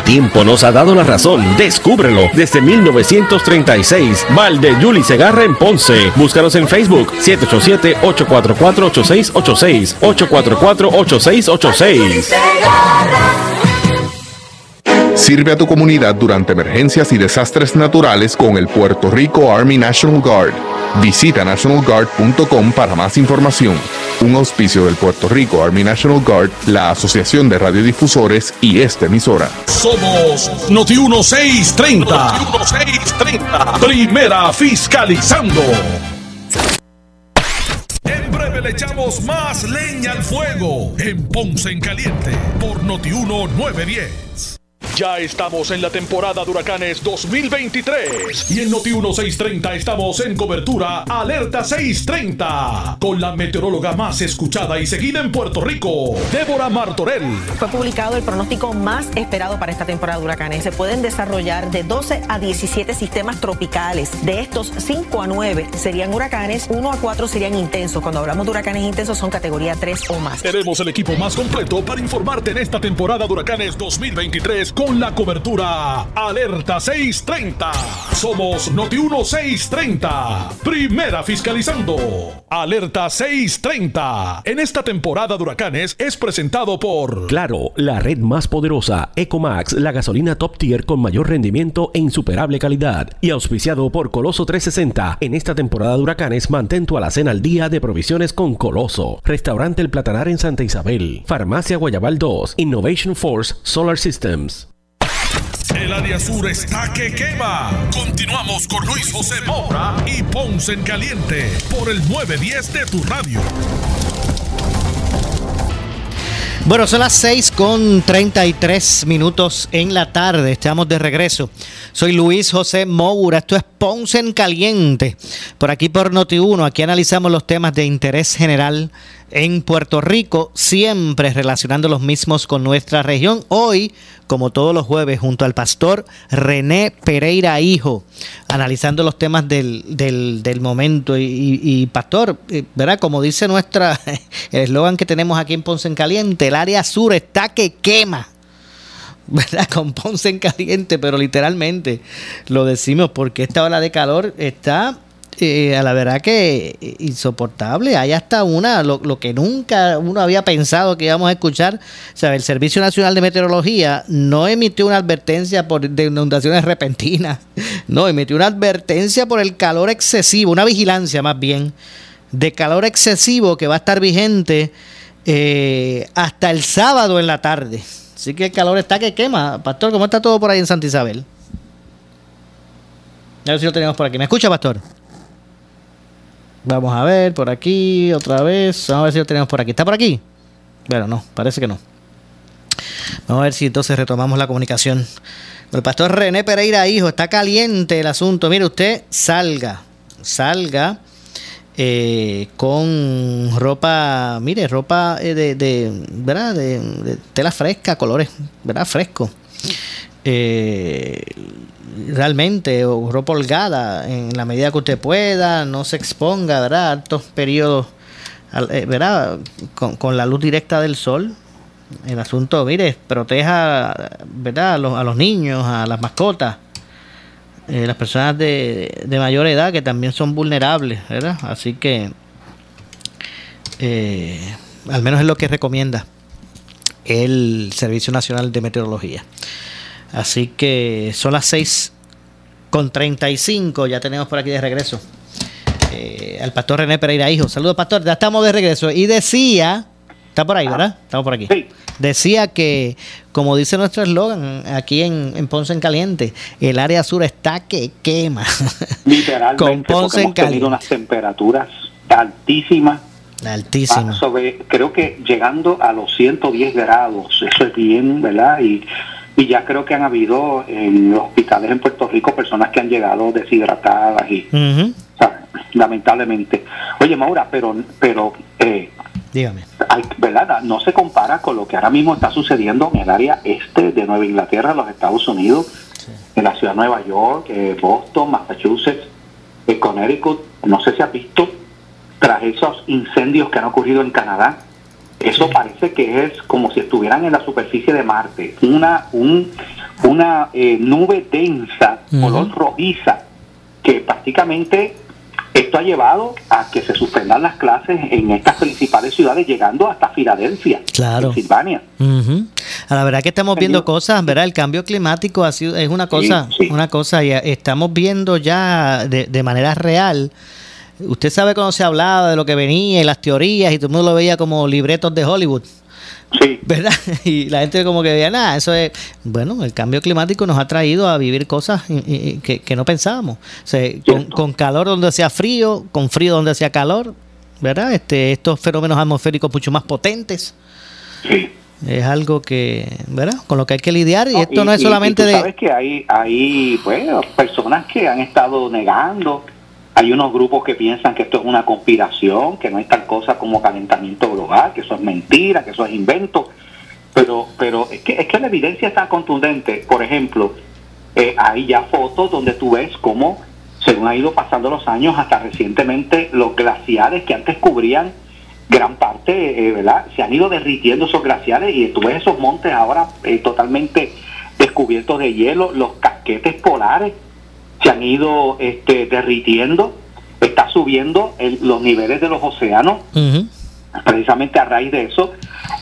tiempo nos ha dado la razón. Descúbrelo desde 1936. Val de Juli Segarra en Ponce. Búscanos en Facebook 787-844-8686. 844-8686. Sirve a tu comunidad durante emergencias y desastres naturales con el Puerto Rico Army National Guard. Visita nationalguard.com para más información. Un auspicio del Puerto Rico Army National Guard, la Asociación de Radiodifusores y esta emisora. Somos Noti 1630. Noti 1630. Primera fiscalizando. En breve le echamos más leña al fuego en Ponce en Caliente por Noti 910. Ya estamos en la temporada de huracanes 2023 y en Noti 1630 estamos en cobertura Alerta 630 con la meteoróloga más escuchada y seguida en Puerto Rico, Débora Martorell. Fue publicado el pronóstico más esperado para esta temporada de huracanes. Se pueden desarrollar de 12 a 17 sistemas tropicales. De estos, 5 a 9 serían huracanes, 1 a 4 serían intensos. Cuando hablamos de huracanes intensos son categoría 3 o más. Tenemos el equipo más completo para informarte en esta temporada de huracanes 2023 con la cobertura Alerta 630. Somos Noti 630. Primera fiscalizando. Alerta 630. En esta temporada de huracanes es presentado por Claro, la red más poderosa, Ecomax, la gasolina top tier con mayor rendimiento e insuperable calidad. Y auspiciado por Coloso 360. En esta temporada de huracanes, mantén tu alacena al día de provisiones con Coloso. Restaurante El Platanar en Santa Isabel. Farmacia Guayabal 2. Innovation Force Solar Systems. El área sur está que quema. Continuamos con Luis José Moura y Ponce en Caliente por el 910 de tu radio. Bueno, son las 6 con 33 minutos en la tarde. Estamos de regreso. Soy Luis José Moura. Esto es Ponce en Caliente. Por aquí por Noti1. Aquí analizamos los temas de interés general en Puerto Rico, siempre relacionando los mismos con nuestra región. Hoy, como todos los jueves, junto al pastor René Pereira Hijo, analizando los temas del, del, momento. Y, pastor, eh, ¿verdad? Como dice nuestra, eslogan que tenemos aquí en Ponce en Caliente, el área sur está que quema. ¿verdad? Con Ponce en caliente, pero literalmente lo decimos porque esta ola de calor está eh, a la verdad que eh, insoportable. Hay hasta una, lo, que nunca uno había pensado que íbamos a escuchar. O sea, el Servicio Nacional de Meteorología no emitió una advertencia por de inundaciones repentinas. No, emitió una advertencia por el calor excesivo, una vigilancia más bien, de calor excesivo que va a estar vigente eh, hasta el sábado en la tarde. Así que el calor está que quema. Pastor, ¿cómo está todo por ahí en Santa Isabel? A ver si lo tenemos por aquí. ¿Me escucha, Pastor? Vamos a ver por aquí otra vez. Vamos a ver si lo tenemos por aquí. ¿Está por aquí? Bueno, no, parece que no. Vamos a ver si entonces retomamos la comunicación. El pastor René Pereira, hijo, está caliente el asunto. Mire, usted salga, salga eh, con ropa, mire, ropa eh, de, de, ¿verdad? De, tela fresca, colores, ¿verdad? Fresco. Eh, realmente o ropa holgada en la medida que usted pueda, no se exponga, ¿verdad? Altos periodos, eh, ¿verdad? Con, la luz directa del sol. El asunto, mire, proteja, ¿verdad? A los, a los niños, a las mascotas, eh, las personas de, de, mayor edad que también son vulnerables, ¿verdad? Así que, eh, al menos es lo que recomienda el Servicio Nacional de Meteorología. Así que son las 6 con 35, ya tenemos por aquí de regreso eh, al pastor René Pereira Hijo. Saludos, pastor, ya estamos de regreso. Y decía, está por ahí, ¿verdad? Estamos por aquí. Decía que, como dice nuestro eslogan aquí en, Ponce en Caliente, el área sur está que quema. Literalmente, Con Ponce en Caliente. unas temperaturas altísimas. Altísimas. Ah, creo que llegando a los 110 grados, eso es bien, ¿verdad? Y, y ya creo que han habido en hospitales en Puerto Rico personas que han llegado deshidratadas y lamentablemente. Oye, Maura, pero pero eh, Dígame. ¿verdad? No se compara con lo que ahora mismo está sucediendo en el área este de Nueva Inglaterra, los Estados Unidos, en la ciudad de Nueva York, eh, Boston, Massachusetts, eh, Connecticut. No sé si has visto tras esos incendios que han ocurrido en Canadá. Eso parece que es como si estuvieran en la superficie de Marte, una un, una eh, nube densa, color rojiza, que prácticamente esto ha llevado a que se suspendan las clases en estas principales ciudades, llegando hasta Filadelfia, claro. Pensilvania. A la verdad que estamos viendo cosas, ¿verdad? El cambio climático ha sido, es una cosa, una cosa, y estamos viendo ya de, de manera real. Usted sabe cuando se hablaba de lo que venía y las teorías y todo el mundo lo veía como libretos de Hollywood. Sí. ¿Verdad? Y la gente como que veía, nada, eso es, bueno, el cambio climático nos ha traído a vivir cosas que, que no pensábamos. O sea, con, calor donde hacía frío, con frío donde hacía calor, ¿verdad? Este, estos fenómenos atmosféricos mucho más potentes. Sí. Es algo que, ¿verdad? Con lo que hay que lidiar y esto no es solamente de... Sabes que hay, hay personas que han estado negando hay unos grupos que piensan que esto es una conspiración, que no hay tal cosa como calentamiento global, que eso es mentira, que eso es invento. Pero, pero es, que, es que la evidencia está contundente. Por ejemplo, eh, hay ya fotos donde tú ves cómo, según ha ido pasando los años, hasta recientemente los glaciares que antes cubrían gran parte, eh, ¿verdad? Se han ido derritiendo esos glaciares y tú ves esos montes ahora eh, totalmente descubiertos de hielo, los casquetes polares se han ido este, derritiendo, está subiendo los niveles de los océanos, precisamente a raíz de eso.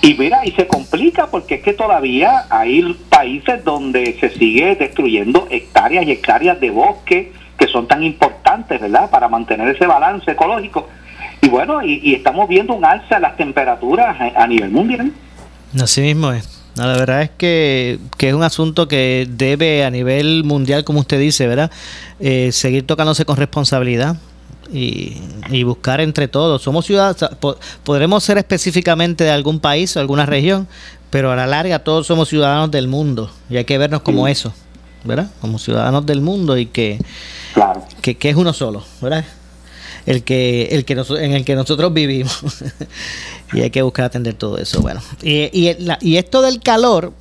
Y mira, y se complica porque es que todavía hay países donde se sigue destruyendo hectáreas y hectáreas de bosque que son tan importantes, ¿verdad?, para mantener ese balance ecológico. Y bueno, y, estamos viendo un alza en las temperaturas a, a nivel mundial. Así mismo es la verdad es que, es un asunto que debe a nivel mundial, como usted dice, ¿verdad? Eh, seguir tocándose con responsabilidad y, buscar entre todos. Somos ciudadanos, podremos ser específicamente de algún país o alguna región, pero a la larga todos somos ciudadanos del mundo y hay que vernos como eso, ¿verdad? Como ciudadanos del mundo y que, que, que es uno solo, ¿verdad? el que, el que en el que nosotros vivimos. y hay que buscar atender todo eso. Bueno, y, y, esto del calor,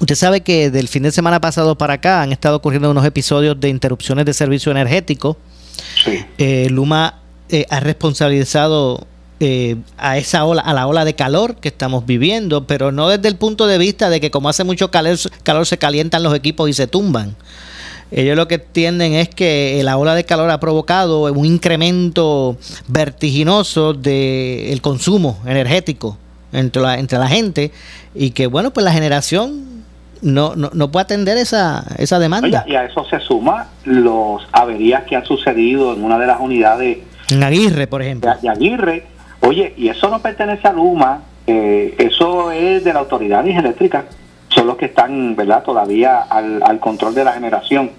usted sabe que del fin de semana pasado para acá han estado ocurriendo unos episodios de interrupciones de servicio energético. Eh, Luma eh, ha responsabilizado eh, a esa ola, a la ola de calor que estamos viviendo, pero no desde el punto de vista de que como hace mucho calor, calor se calientan los equipos y se tumban, ellos lo que entienden es que la ola de calor ha provocado un incremento vertiginoso del consumo energético entre la, entre la gente y que, bueno, pues la generación no, no, no puede atender esa, esa demanda. y a eso se suma los averías que han sucedido en una de las unidades. En Aguirre, por ejemplo. De, Aguirre. Oye, y eso no pertenece a Luma, eh, eso es de la Autoridad Eléctrica son los que están, ¿verdad?, todavía al, al control de la generación.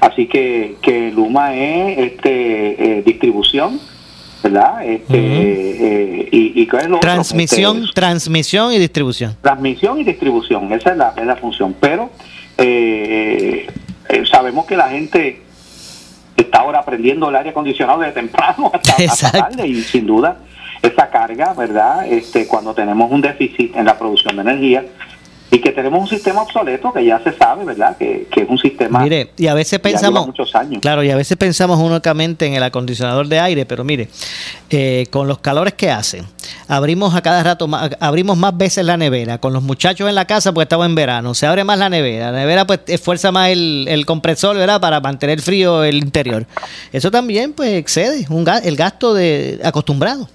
Así que, que Luma es este, eh, distribución, ¿verdad? Este, eh, y, y es lo transmisión, este, transmisión y distribución. Transmisión y distribución, esa es la, es la función. Pero eh, sabemos que la gente está ahora aprendiendo el aire acondicionado desde temprano hasta, hasta tarde y sin duda esa carga, ¿verdad? Este, cuando tenemos un déficit en la producción de energía, y que tenemos un sistema obsoleto que ya se sabe, ¿verdad? Que, es un sistema. Mire, y a veces pensamos. muchos años. Claro, y a veces pensamos únicamente en el acondicionador de aire, pero mire, eh, con los calores que hacen, abrimos a cada rato, más, abrimos más veces la nevera. Con los muchachos en la casa, pues estamos en verano, se abre más la nevera. La nevera, pues, esfuerza más el, el compresor, ¿verdad? Para mantener frío el interior. Eso también, pues, excede un, el gasto de acostumbrado.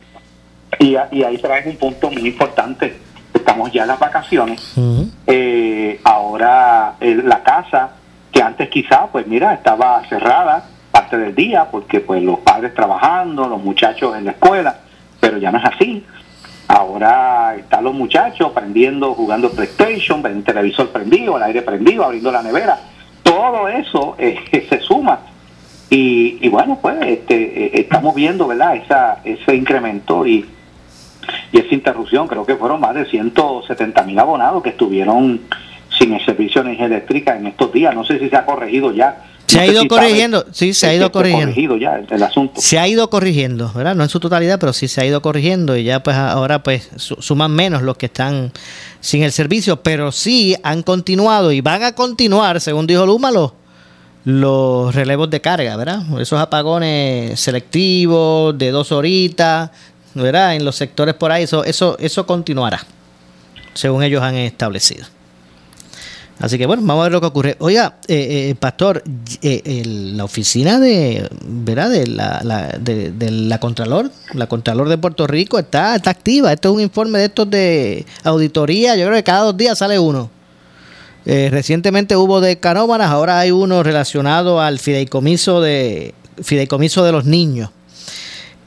Y, y ahí traes un punto muy importante estamos ya en las vacaciones. Eh, ahora la casa, que antes quizá, pues mira, estaba cerrada parte del día porque pues los padres trabajando, los muchachos en la escuela, pero ya no es así. Ahora están los muchachos prendiendo, jugando PlayStation, el televisor prendido, el aire prendido, abriendo la nevera. Todo eso eh, se suma. Y, y, bueno, pues este, eh, estamos viendo, ¿verdad? Esa, ese incremento y, y esa interrupción. Creo que fueron más de 170 mil abonados que estuvieron sin el servicio de energía eléctrica en estos días. No sé si se ha corregido ya se ha ido corrigiendo, sí, se ha ido corrigiendo. ya el, asunto. Se ha ido corrigiendo, ¿verdad? No en su totalidad, pero sí se ha ido corrigiendo y ya pues ahora pues suman menos los que están sin el servicio, pero sí han continuado y van a continuar, según dijo Luma, los, los relevos de carga, ¿verdad? Esos apagones selectivos de dos horitas, ¿verdad? En los sectores por ahí, eso, eso, eso continuará, según ellos han establecido. Así que bueno, vamos a ver lo que ocurre. Oiga, eh, eh Pastor, eh, la oficina de, ¿verdad? De la, de, la Contralor, la Contralor de Puerto Rico está, está activa. Esto es un informe de estos de auditoría. Yo creo que cada dos días sale uno. Eh, recientemente hubo de canómanas, ahora hay uno relacionado al fideicomiso de, fideicomiso de los niños.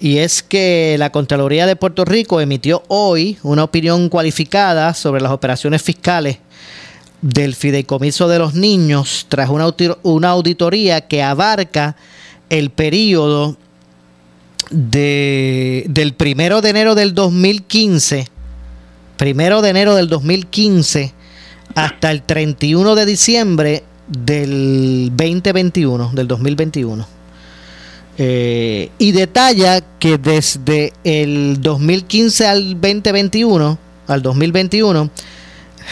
Y es que la Contraloría de Puerto Rico emitió hoy una opinión cualificada sobre las operaciones fiscales del Fideicomiso de los Niños tras una, una auditoría que abarca el periodo de, del primero de enero del 2015, primero de enero del 2015 hasta el 31 de diciembre del 2021, del 2021. Eh, y detalla que desde el 2015 al 2021, al 2021,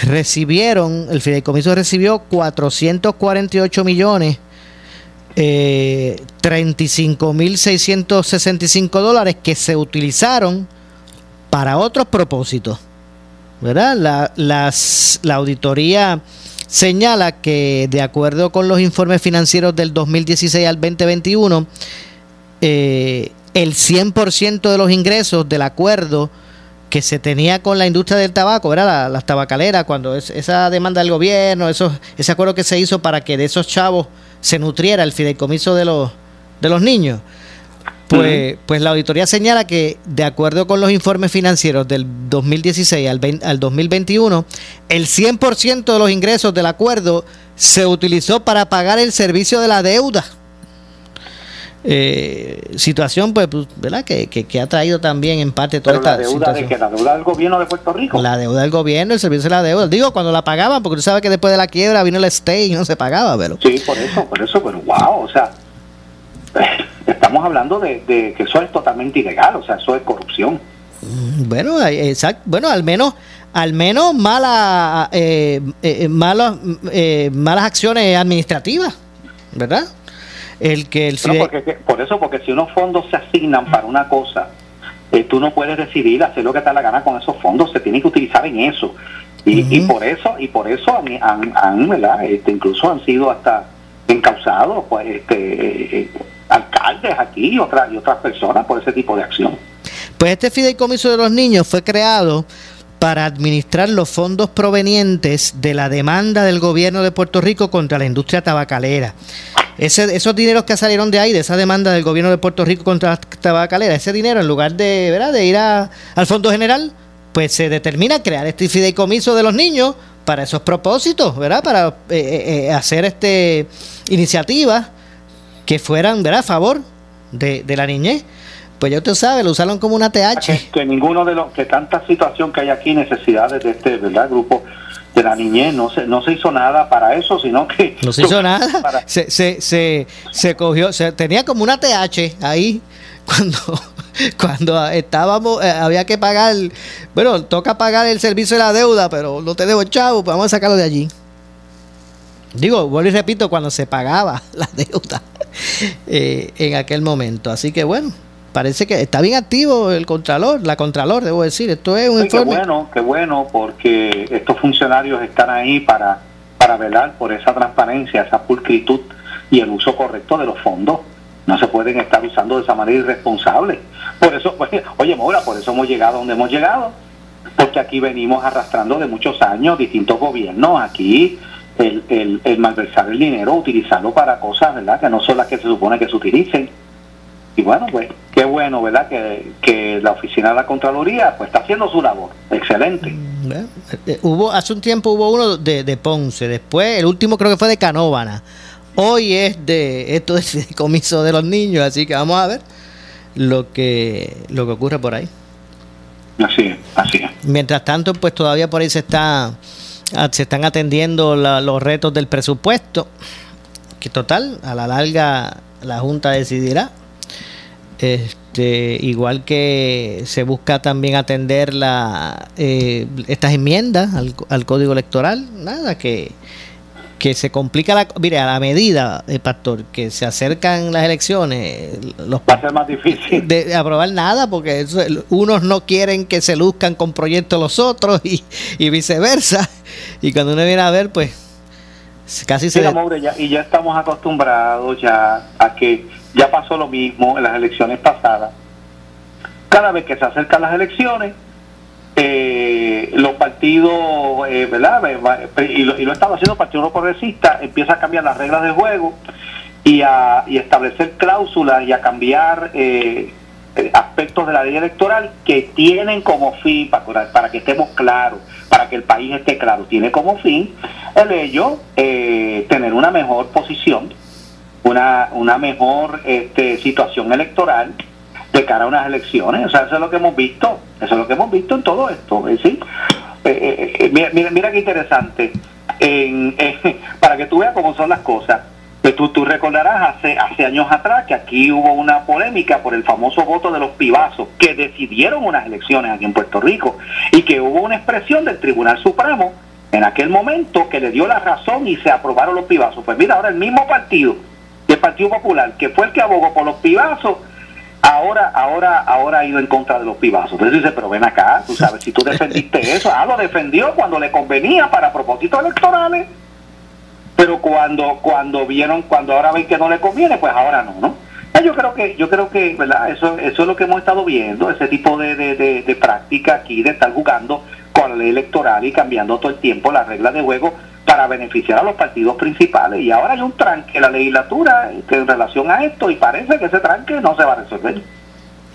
recibieron, el fideicomiso recibió 448 millones, eh, 35 mil 665 dólares que se utilizaron para otros propósitos. ¿verdad? La, la auditoría señala que de acuerdo con los informes financieros del 2016 al 2021, eh, el 100% de los ingresos del acuerdo que se tenía con la industria del tabaco, ¿verdad? las tabacaleras, cuando esa demanda del gobierno, eso, ese acuerdo que se hizo para que de esos chavos se nutriera el fideicomiso de los, de los niños. Pues, pues la auditoría señala que, de acuerdo con los informes financieros del 2016 al, al 2021, el 100% de los ingresos del acuerdo se utilizó para pagar el servicio de la deuda eh, situación pues, pues ¿verdad? Que, que, ha traído también en parte toda esta la deuda de que la deuda del gobierno de Puerto Rico la deuda del gobierno el servicio de la deuda. Digo cuando la pagaban porque tú sabes que después de la quiebra vino el stay y no se pagaba pero sí por eso por eso pero wow o sea estamos hablando de, que eso es totalmente ilegal o sea eso es corrupción. Mm, bueno exacto bueno al menos al menos mala, eh, eh, malas eh, malas acciones administrativas verdad el que el por eso porque si unos fondos se asignan para una cosa eh, tú no puedes decidir hacer lo que te da la gana con esos fondos se tienen que utilizar en eso y, por eso y por eso han, han, ¿verdad? Este, incluso han sido hasta encausados pues este eh, eh, alcaldes aquí y otras y otras personas por ese tipo de acción pues este fideicomiso de los niños fue creado para administrar los fondos provenientes de la demanda del gobierno de Puerto Rico contra la industria tabacalera. Ese, esos dineros que salieron de ahí, de esa demanda del gobierno de Puerto Rico contra tabacalera, ese dinero en lugar de, ¿verdad? de ir a, al Fondo General, pues se determina crear este fideicomiso de los niños para esos propósitos, ¿verdad? Para eh, eh, eh, hacer este iniciativas que fueran, ¿verdad? a favor de, la niñez. Pues ya usted sabe, lo usaron como una TH. Que, ninguno de los, que tanta situación que hay aquí, necesidades de este, ¿verdad? Grupo de la niñez, no se, no se hizo nada para eso, sino que... No se hizo nada, se, se, se, se cogió, se, tenía como una TH ahí cuando cuando estábamos, eh, había que pagar, bueno, toca pagar el servicio de la deuda, pero no tenemos chavo, pues vamos a sacarlo de allí. Digo, vuelvo y repito, cuando se pagaba la deuda eh, en aquel momento. Así que bueno, parece que está bien activo el Contralor, la Contralor, debo decir. Esto es un informe. Qué bueno, qué bueno, porque estos funcionarios están ahí para, para velar por esa transparencia, esa pulcritud y el uso correcto de los fondos. No se pueden estar usando de esa manera irresponsable. Por eso, oye, Mora, por eso hemos llegado donde hemos llegado. porque aquí venimos arrastrando de muchos años distintos gobiernos. Aquí el, el, el malversar el dinero, utilizarlo para cosas, ¿verdad? Que no son las que se supone que se utilicen. Y bueno, pues qué bueno, ¿verdad? Que, que la oficina de la Contraloría pues está haciendo su labor. Excelente. Mm, eh, hubo Hace un tiempo hubo uno de, de Ponce, después el último creo que fue de Canóvana. Hoy es de esto es comiso de los niños, así que vamos a ver lo que, lo que ocurre por ahí. Así es, así es. Mientras tanto, pues todavía por ahí se está se están atendiendo los retos del presupuesto, que total, a la larga la Junta decidirá. Este, igual que se busca también atender la, eh, estas enmiendas al, al, código electoral, nada, que, que se complica la mire a la medida eh, pastor que se acercan las elecciones los va a ser más difícil. de, aprobar nada porque unos no quieren que se luzcan con proyectos los otros y, y viceversa. Y cuando uno viene a ver pues casi se ya, y ya estamos acostumbrados ya a que ya pasó lo mismo en las elecciones pasadas cada vez que se acercan las elecciones eh, los partidos, eh, ¿verdad? Y lo, y lo estaba haciendo el Partido Progresista, empieza a cambiar las reglas de juego y a y establecer cláusulas y a cambiar eh, aspectos de la ley electoral que tienen como fin, para, para que estemos claros, para que el país esté claro, tiene como fin el ello eh, tener una mejor posición, una, una mejor este, situación electoral de cara a unas elecciones. O sea, eso es lo que hemos visto, eso es lo que hemos visto en todo esto. ¿sí? Eh, eh, eh, mira, mira, qué interesante, en, para que tú veas cómo son las cosas. Pues tú, tú recordarás hace, hace años atrás que aquí hubo una polémica por el famoso voto de los pibazos que decidieron unas elecciones aquí en Puerto Rico y que hubo una expresión del Tribunal Supremo en aquel momento que le dio la razón y se aprobaron los pibazos. Pues mira, ahora el mismo partido, Partido Popular, que fue el que abogó por los pibazos, ahora, ahora, ahora ha ido en contra de los pibazos. Entonces dice, pero ven acá, tú sabes, si tú defendiste eso, ah, lo defendió cuando le convenía para propósitos electorales, pero cuando, cuando vieron, cuando ahora ven que no le conviene, pues ahora no, ¿no? Yo creo que, yo creo que, ¿verdad? Eso, eso es lo que hemos estado viendo, ese tipo de, de, de práctica aquí, de estar jugando con la ley electoral y cambiando todo el tiempo las reglas de juego para beneficiar a los partidos principales. Y ahora hay un tranque en la legislatura en relación a esto y parece que ese tranque no se va a resolver.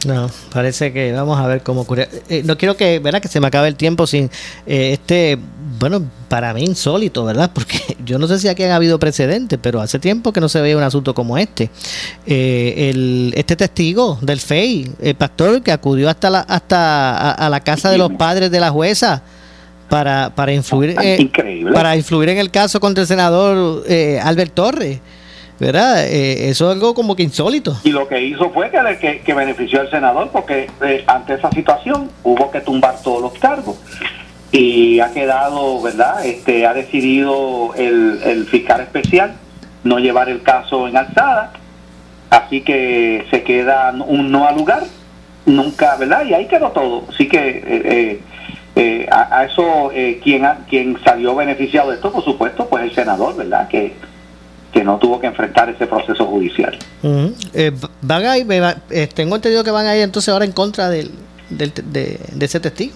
No, parece que vamos a ver cómo ocurre. Eh, no quiero que, ¿verdad? que se me acabe el tiempo sin eh, este, bueno, para mí insólito, ¿verdad? Porque yo no sé si aquí han habido precedentes, pero hace tiempo que no se veía un asunto como este. Eh, el, este testigo del FEI, el pastor que acudió hasta la, hasta a la casa de los padres de la jueza para, para influir eh, para influir en el caso contra el senador eh, Albert Torres. ¿Verdad? Eh, eso es algo como que insólito. Y lo que hizo fue que, que, benefició al senador porque ante esa situación hubo que tumbar todos los cargos. Y ha quedado, ¿verdad? Este, ha decidido el, el fiscal especial no llevar el caso en alzada. Así que se queda un no al lugar. Nunca, ¿verdad? Y ahí quedó todo. Así que eh, a, eso, eh, quien, quien salió beneficiado de esto, por supuesto, pues el senador, ¿verdad? Que, que no tuvo que enfrentar ese proceso judicial. Eh, van a ir, tengo entendido que van a ir entonces ahora en contra del, del de, ese testigo.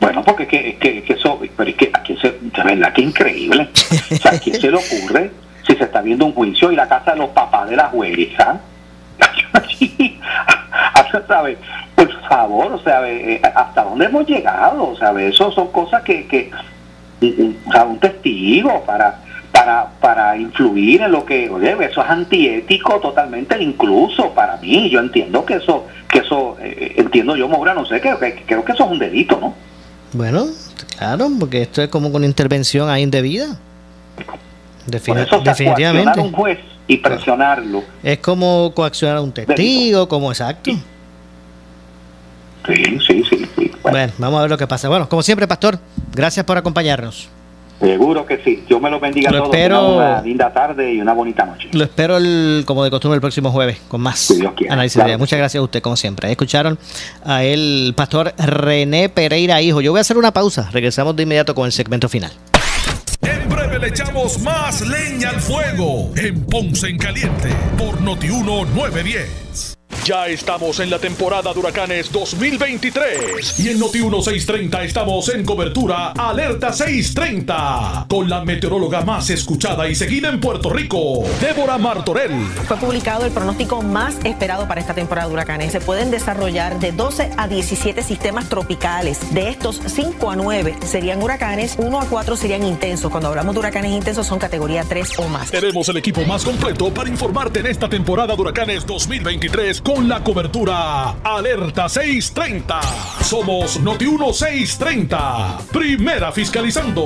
Bueno, porque que, que, que eso, pero es que aquí se, de verdad que increíble. O sea, ¿a quién se le ocurre si se está viendo un juicio y la casa de los papás de la jueza? ¿sabes? Por favor, o sea, eh, ¿hasta dónde hemos llegado? O sea, eso son cosas que, que o sea, un testigo para para para influir en lo que, oye, eso es antiético totalmente, incluso para mí, yo entiendo que eso, que eso, eh, entiendo yo, Moura, no sé, creo que, creo que eso es un delito, ¿no? Bueno, claro, porque esto es como una intervención ahí indebida. definitivamente. un juez y presionarlo. Es como coaccionar a un testigo, como exacto. Sí, sí, sí. Bueno. vamos a ver lo que pasa. Bueno, como siempre, Pastor, gracias por acompañarnos. Seguro que sí. Yo me lo bendiga a todos. Espero, una linda tarde y una bonita noche. Lo espero, el, como de costumbre, el próximo jueves con más análisis de Muchas gracias a usted, como siempre. Escucharon a el pastor René Pereira Hijo. Yo voy a hacer una pausa. Regresamos de inmediato con el segmento final. En breve le echamos más leña al fuego en Ponce en Caliente por Notiuno 910. Ya estamos en la temporada de huracanes 2023 y en Noti 1630 estamos en cobertura Alerta 630 con la meteoróloga más escuchada y seguida en Puerto Rico, Débora Martorell. Fue publicado el pronóstico más esperado para esta temporada de huracanes. Se pueden desarrollar de 12 a 17 sistemas tropicales. De estos 5 a 9 serían huracanes, 1 a 4 serían intensos. Cuando hablamos de huracanes intensos son categoría 3 o más. Tenemos el equipo más completo para informarte en esta temporada de huracanes 2023 con la cobertura Alerta 630. Somos Noti 1630. Primera fiscalizando.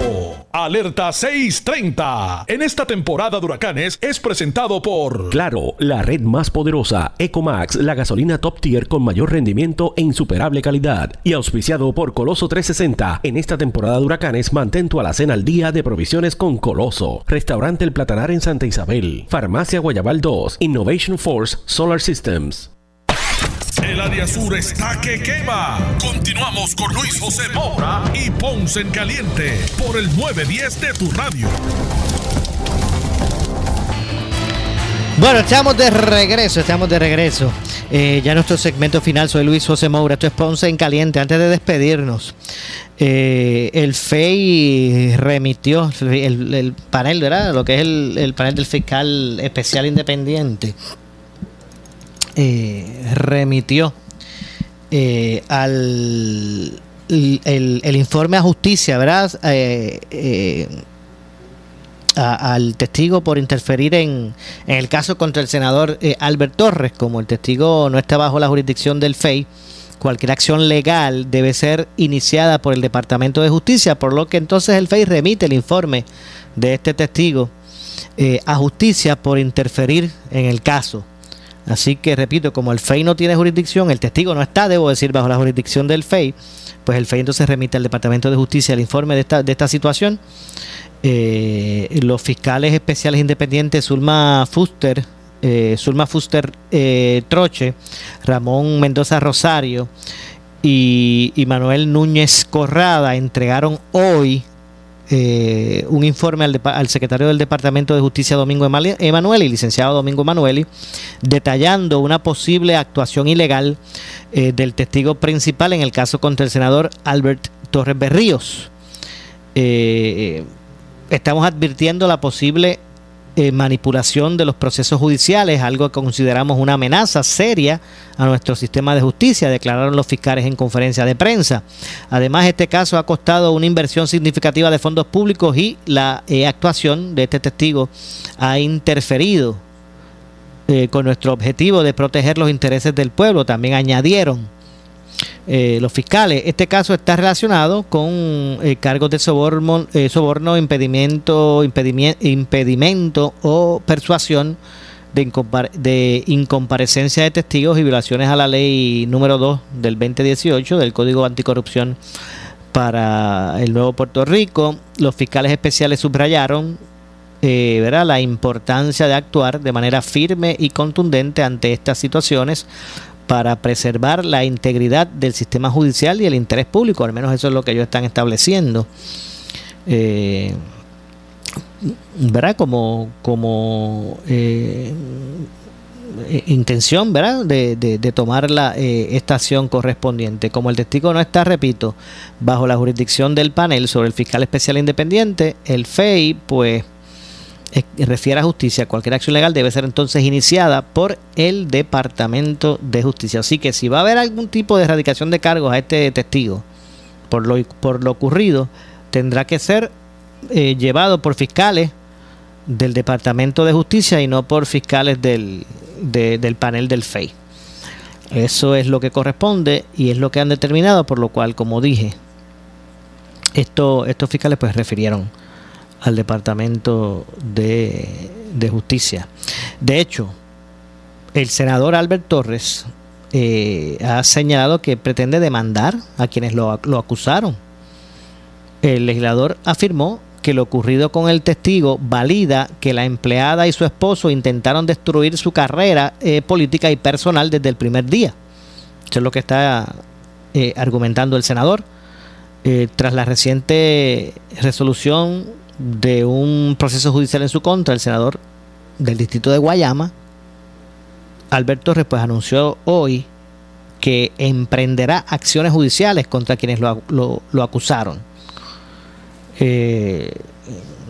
Alerta 630. En esta temporada de huracanes es presentado por Claro, la red más poderosa, Ecomax, la gasolina top tier con mayor rendimiento e insuperable calidad. Y auspiciado por Coloso 360. En esta temporada de huracanes mantén tu alacena al día de provisiones con Coloso. Restaurante El Platanar en Santa Isabel. Farmacia Guayabal 2. Innovation Force Solar Systems. El área sur está que quema. Continuamos con Luis José Moura y Ponce en Caliente por el 910 de tu radio. Bueno, estamos de regreso, estamos de regreso. Eh, ya nuestro segmento final, soy Luis José Moura, esto es Ponce en Caliente. Antes de despedirnos, eh, el FEI remitió el, el, panel, ¿verdad? Lo que es el panel del fiscal especial independiente. Eh, remitió eh, al el, informe a justicia, ¿verdad? Eh, eh, al testigo por interferir en, en, el caso contra el senador eh, Albert Torres, como el testigo no está bajo la jurisdicción del FEI, cualquier acción legal debe ser iniciada por el Departamento de Justicia, por lo que entonces el FEI remite el informe de este testigo eh, a justicia por interferir en el caso. Así que repito, como el FEI no tiene jurisdicción, el testigo no está, debo decir, bajo la jurisdicción del FEI, pues el FEI entonces remite al Departamento de Justicia el informe de esta, de esta situación. Eh, los fiscales especiales independientes Zulma Fuster, eh, Fuster eh, Troche, Ramón Mendoza Rosario y, Manuel Núñez Corrada entregaron hoy eh, un informe al, secretario del Departamento de Justicia Domingo Emanueli, licenciado Domingo Emanueli, detallando una posible actuación ilegal eh, del testigo principal en el caso contra el senador Albert Torres Berríos. Eh, estamos advirtiendo la posible eh, manipulación de los procesos judiciales, algo que consideramos una amenaza seria a nuestro sistema de justicia, declararon los fiscales en conferencia de prensa. Además, este caso ha costado una inversión significativa de fondos públicos y la eh, actuación de este testigo ha interferido eh, con nuestro objetivo de proteger los intereses del pueblo. También añadieron eh, los fiscales. Este caso está relacionado con eh, cargos de soborno, eh, soborno impedimento, impedimento, impedimento o persuasión de, de, incomparecencia de testigos y violaciones a la ley número 2 del 2018 del Código Anticorrupción para el Nuevo Puerto Rico. Los fiscales especiales subrayaron eh, ¿verdad? la importancia de actuar de manera firme y contundente ante estas situaciones para preservar la integridad del sistema judicial y el interés público, al menos eso es lo que ellos están estableciendo. Eh, ¿Verdad? Como, como eh, intención, ¿verdad? De, de, de tomar la, eh, esta acción correspondiente. Como el testigo no está, repito, bajo la jurisdicción del panel sobre el fiscal especial independiente, el FEI, pues refiere a justicia, cualquier acción legal debe ser entonces iniciada por el Departamento de Justicia. Así que si va a haber algún tipo de erradicación de cargos a este testigo por lo, por lo ocurrido, tendrá que ser eh, llevado por fiscales del Departamento de Justicia y no por fiscales del, de, del panel del FEI. Eso es lo que corresponde y es lo que han determinado, por lo cual, como dije, esto, estos fiscales pues refirieron al Departamento de, de Justicia. De hecho, el senador Albert Torres eh, ha señalado que pretende demandar a quienes lo, lo, acusaron. El legislador afirmó que lo ocurrido con el testigo valida que la empleada y su esposo intentaron destruir su carrera eh, política y personal desde el primer día. Eso es lo que está eh, argumentando el senador. Tras la reciente resolución de un proceso judicial en su contra, el senador del distrito de Guayama Albert Torres pues anunció hoy que emprenderá acciones judiciales contra quienes lo, acusaron. Eh,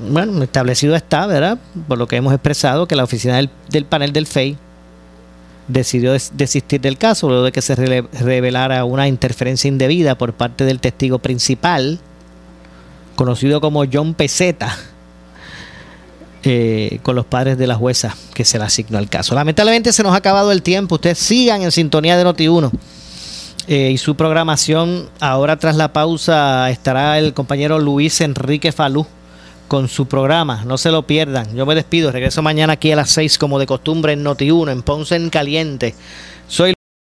bueno, establecido está, ¿verdad? Por lo que hemos expresado, que la oficina del, panel del FEI decidió desistir del caso luego de que se revelara una interferencia indebida por parte del testigo principal, conocido como John Peseta, eh, con los padres de la jueza que se le asignó al caso. Lamentablemente se nos ha acabado el tiempo. Ustedes sigan en sintonía de Noti1 eh, y su programación. Ahora tras la pausa estará el compañero Luis Enrique Falú con su programa. No se lo pierdan. Yo me despido. Regreso mañana aquí a las 6 como de costumbre en Noti1, en Ponce en Caliente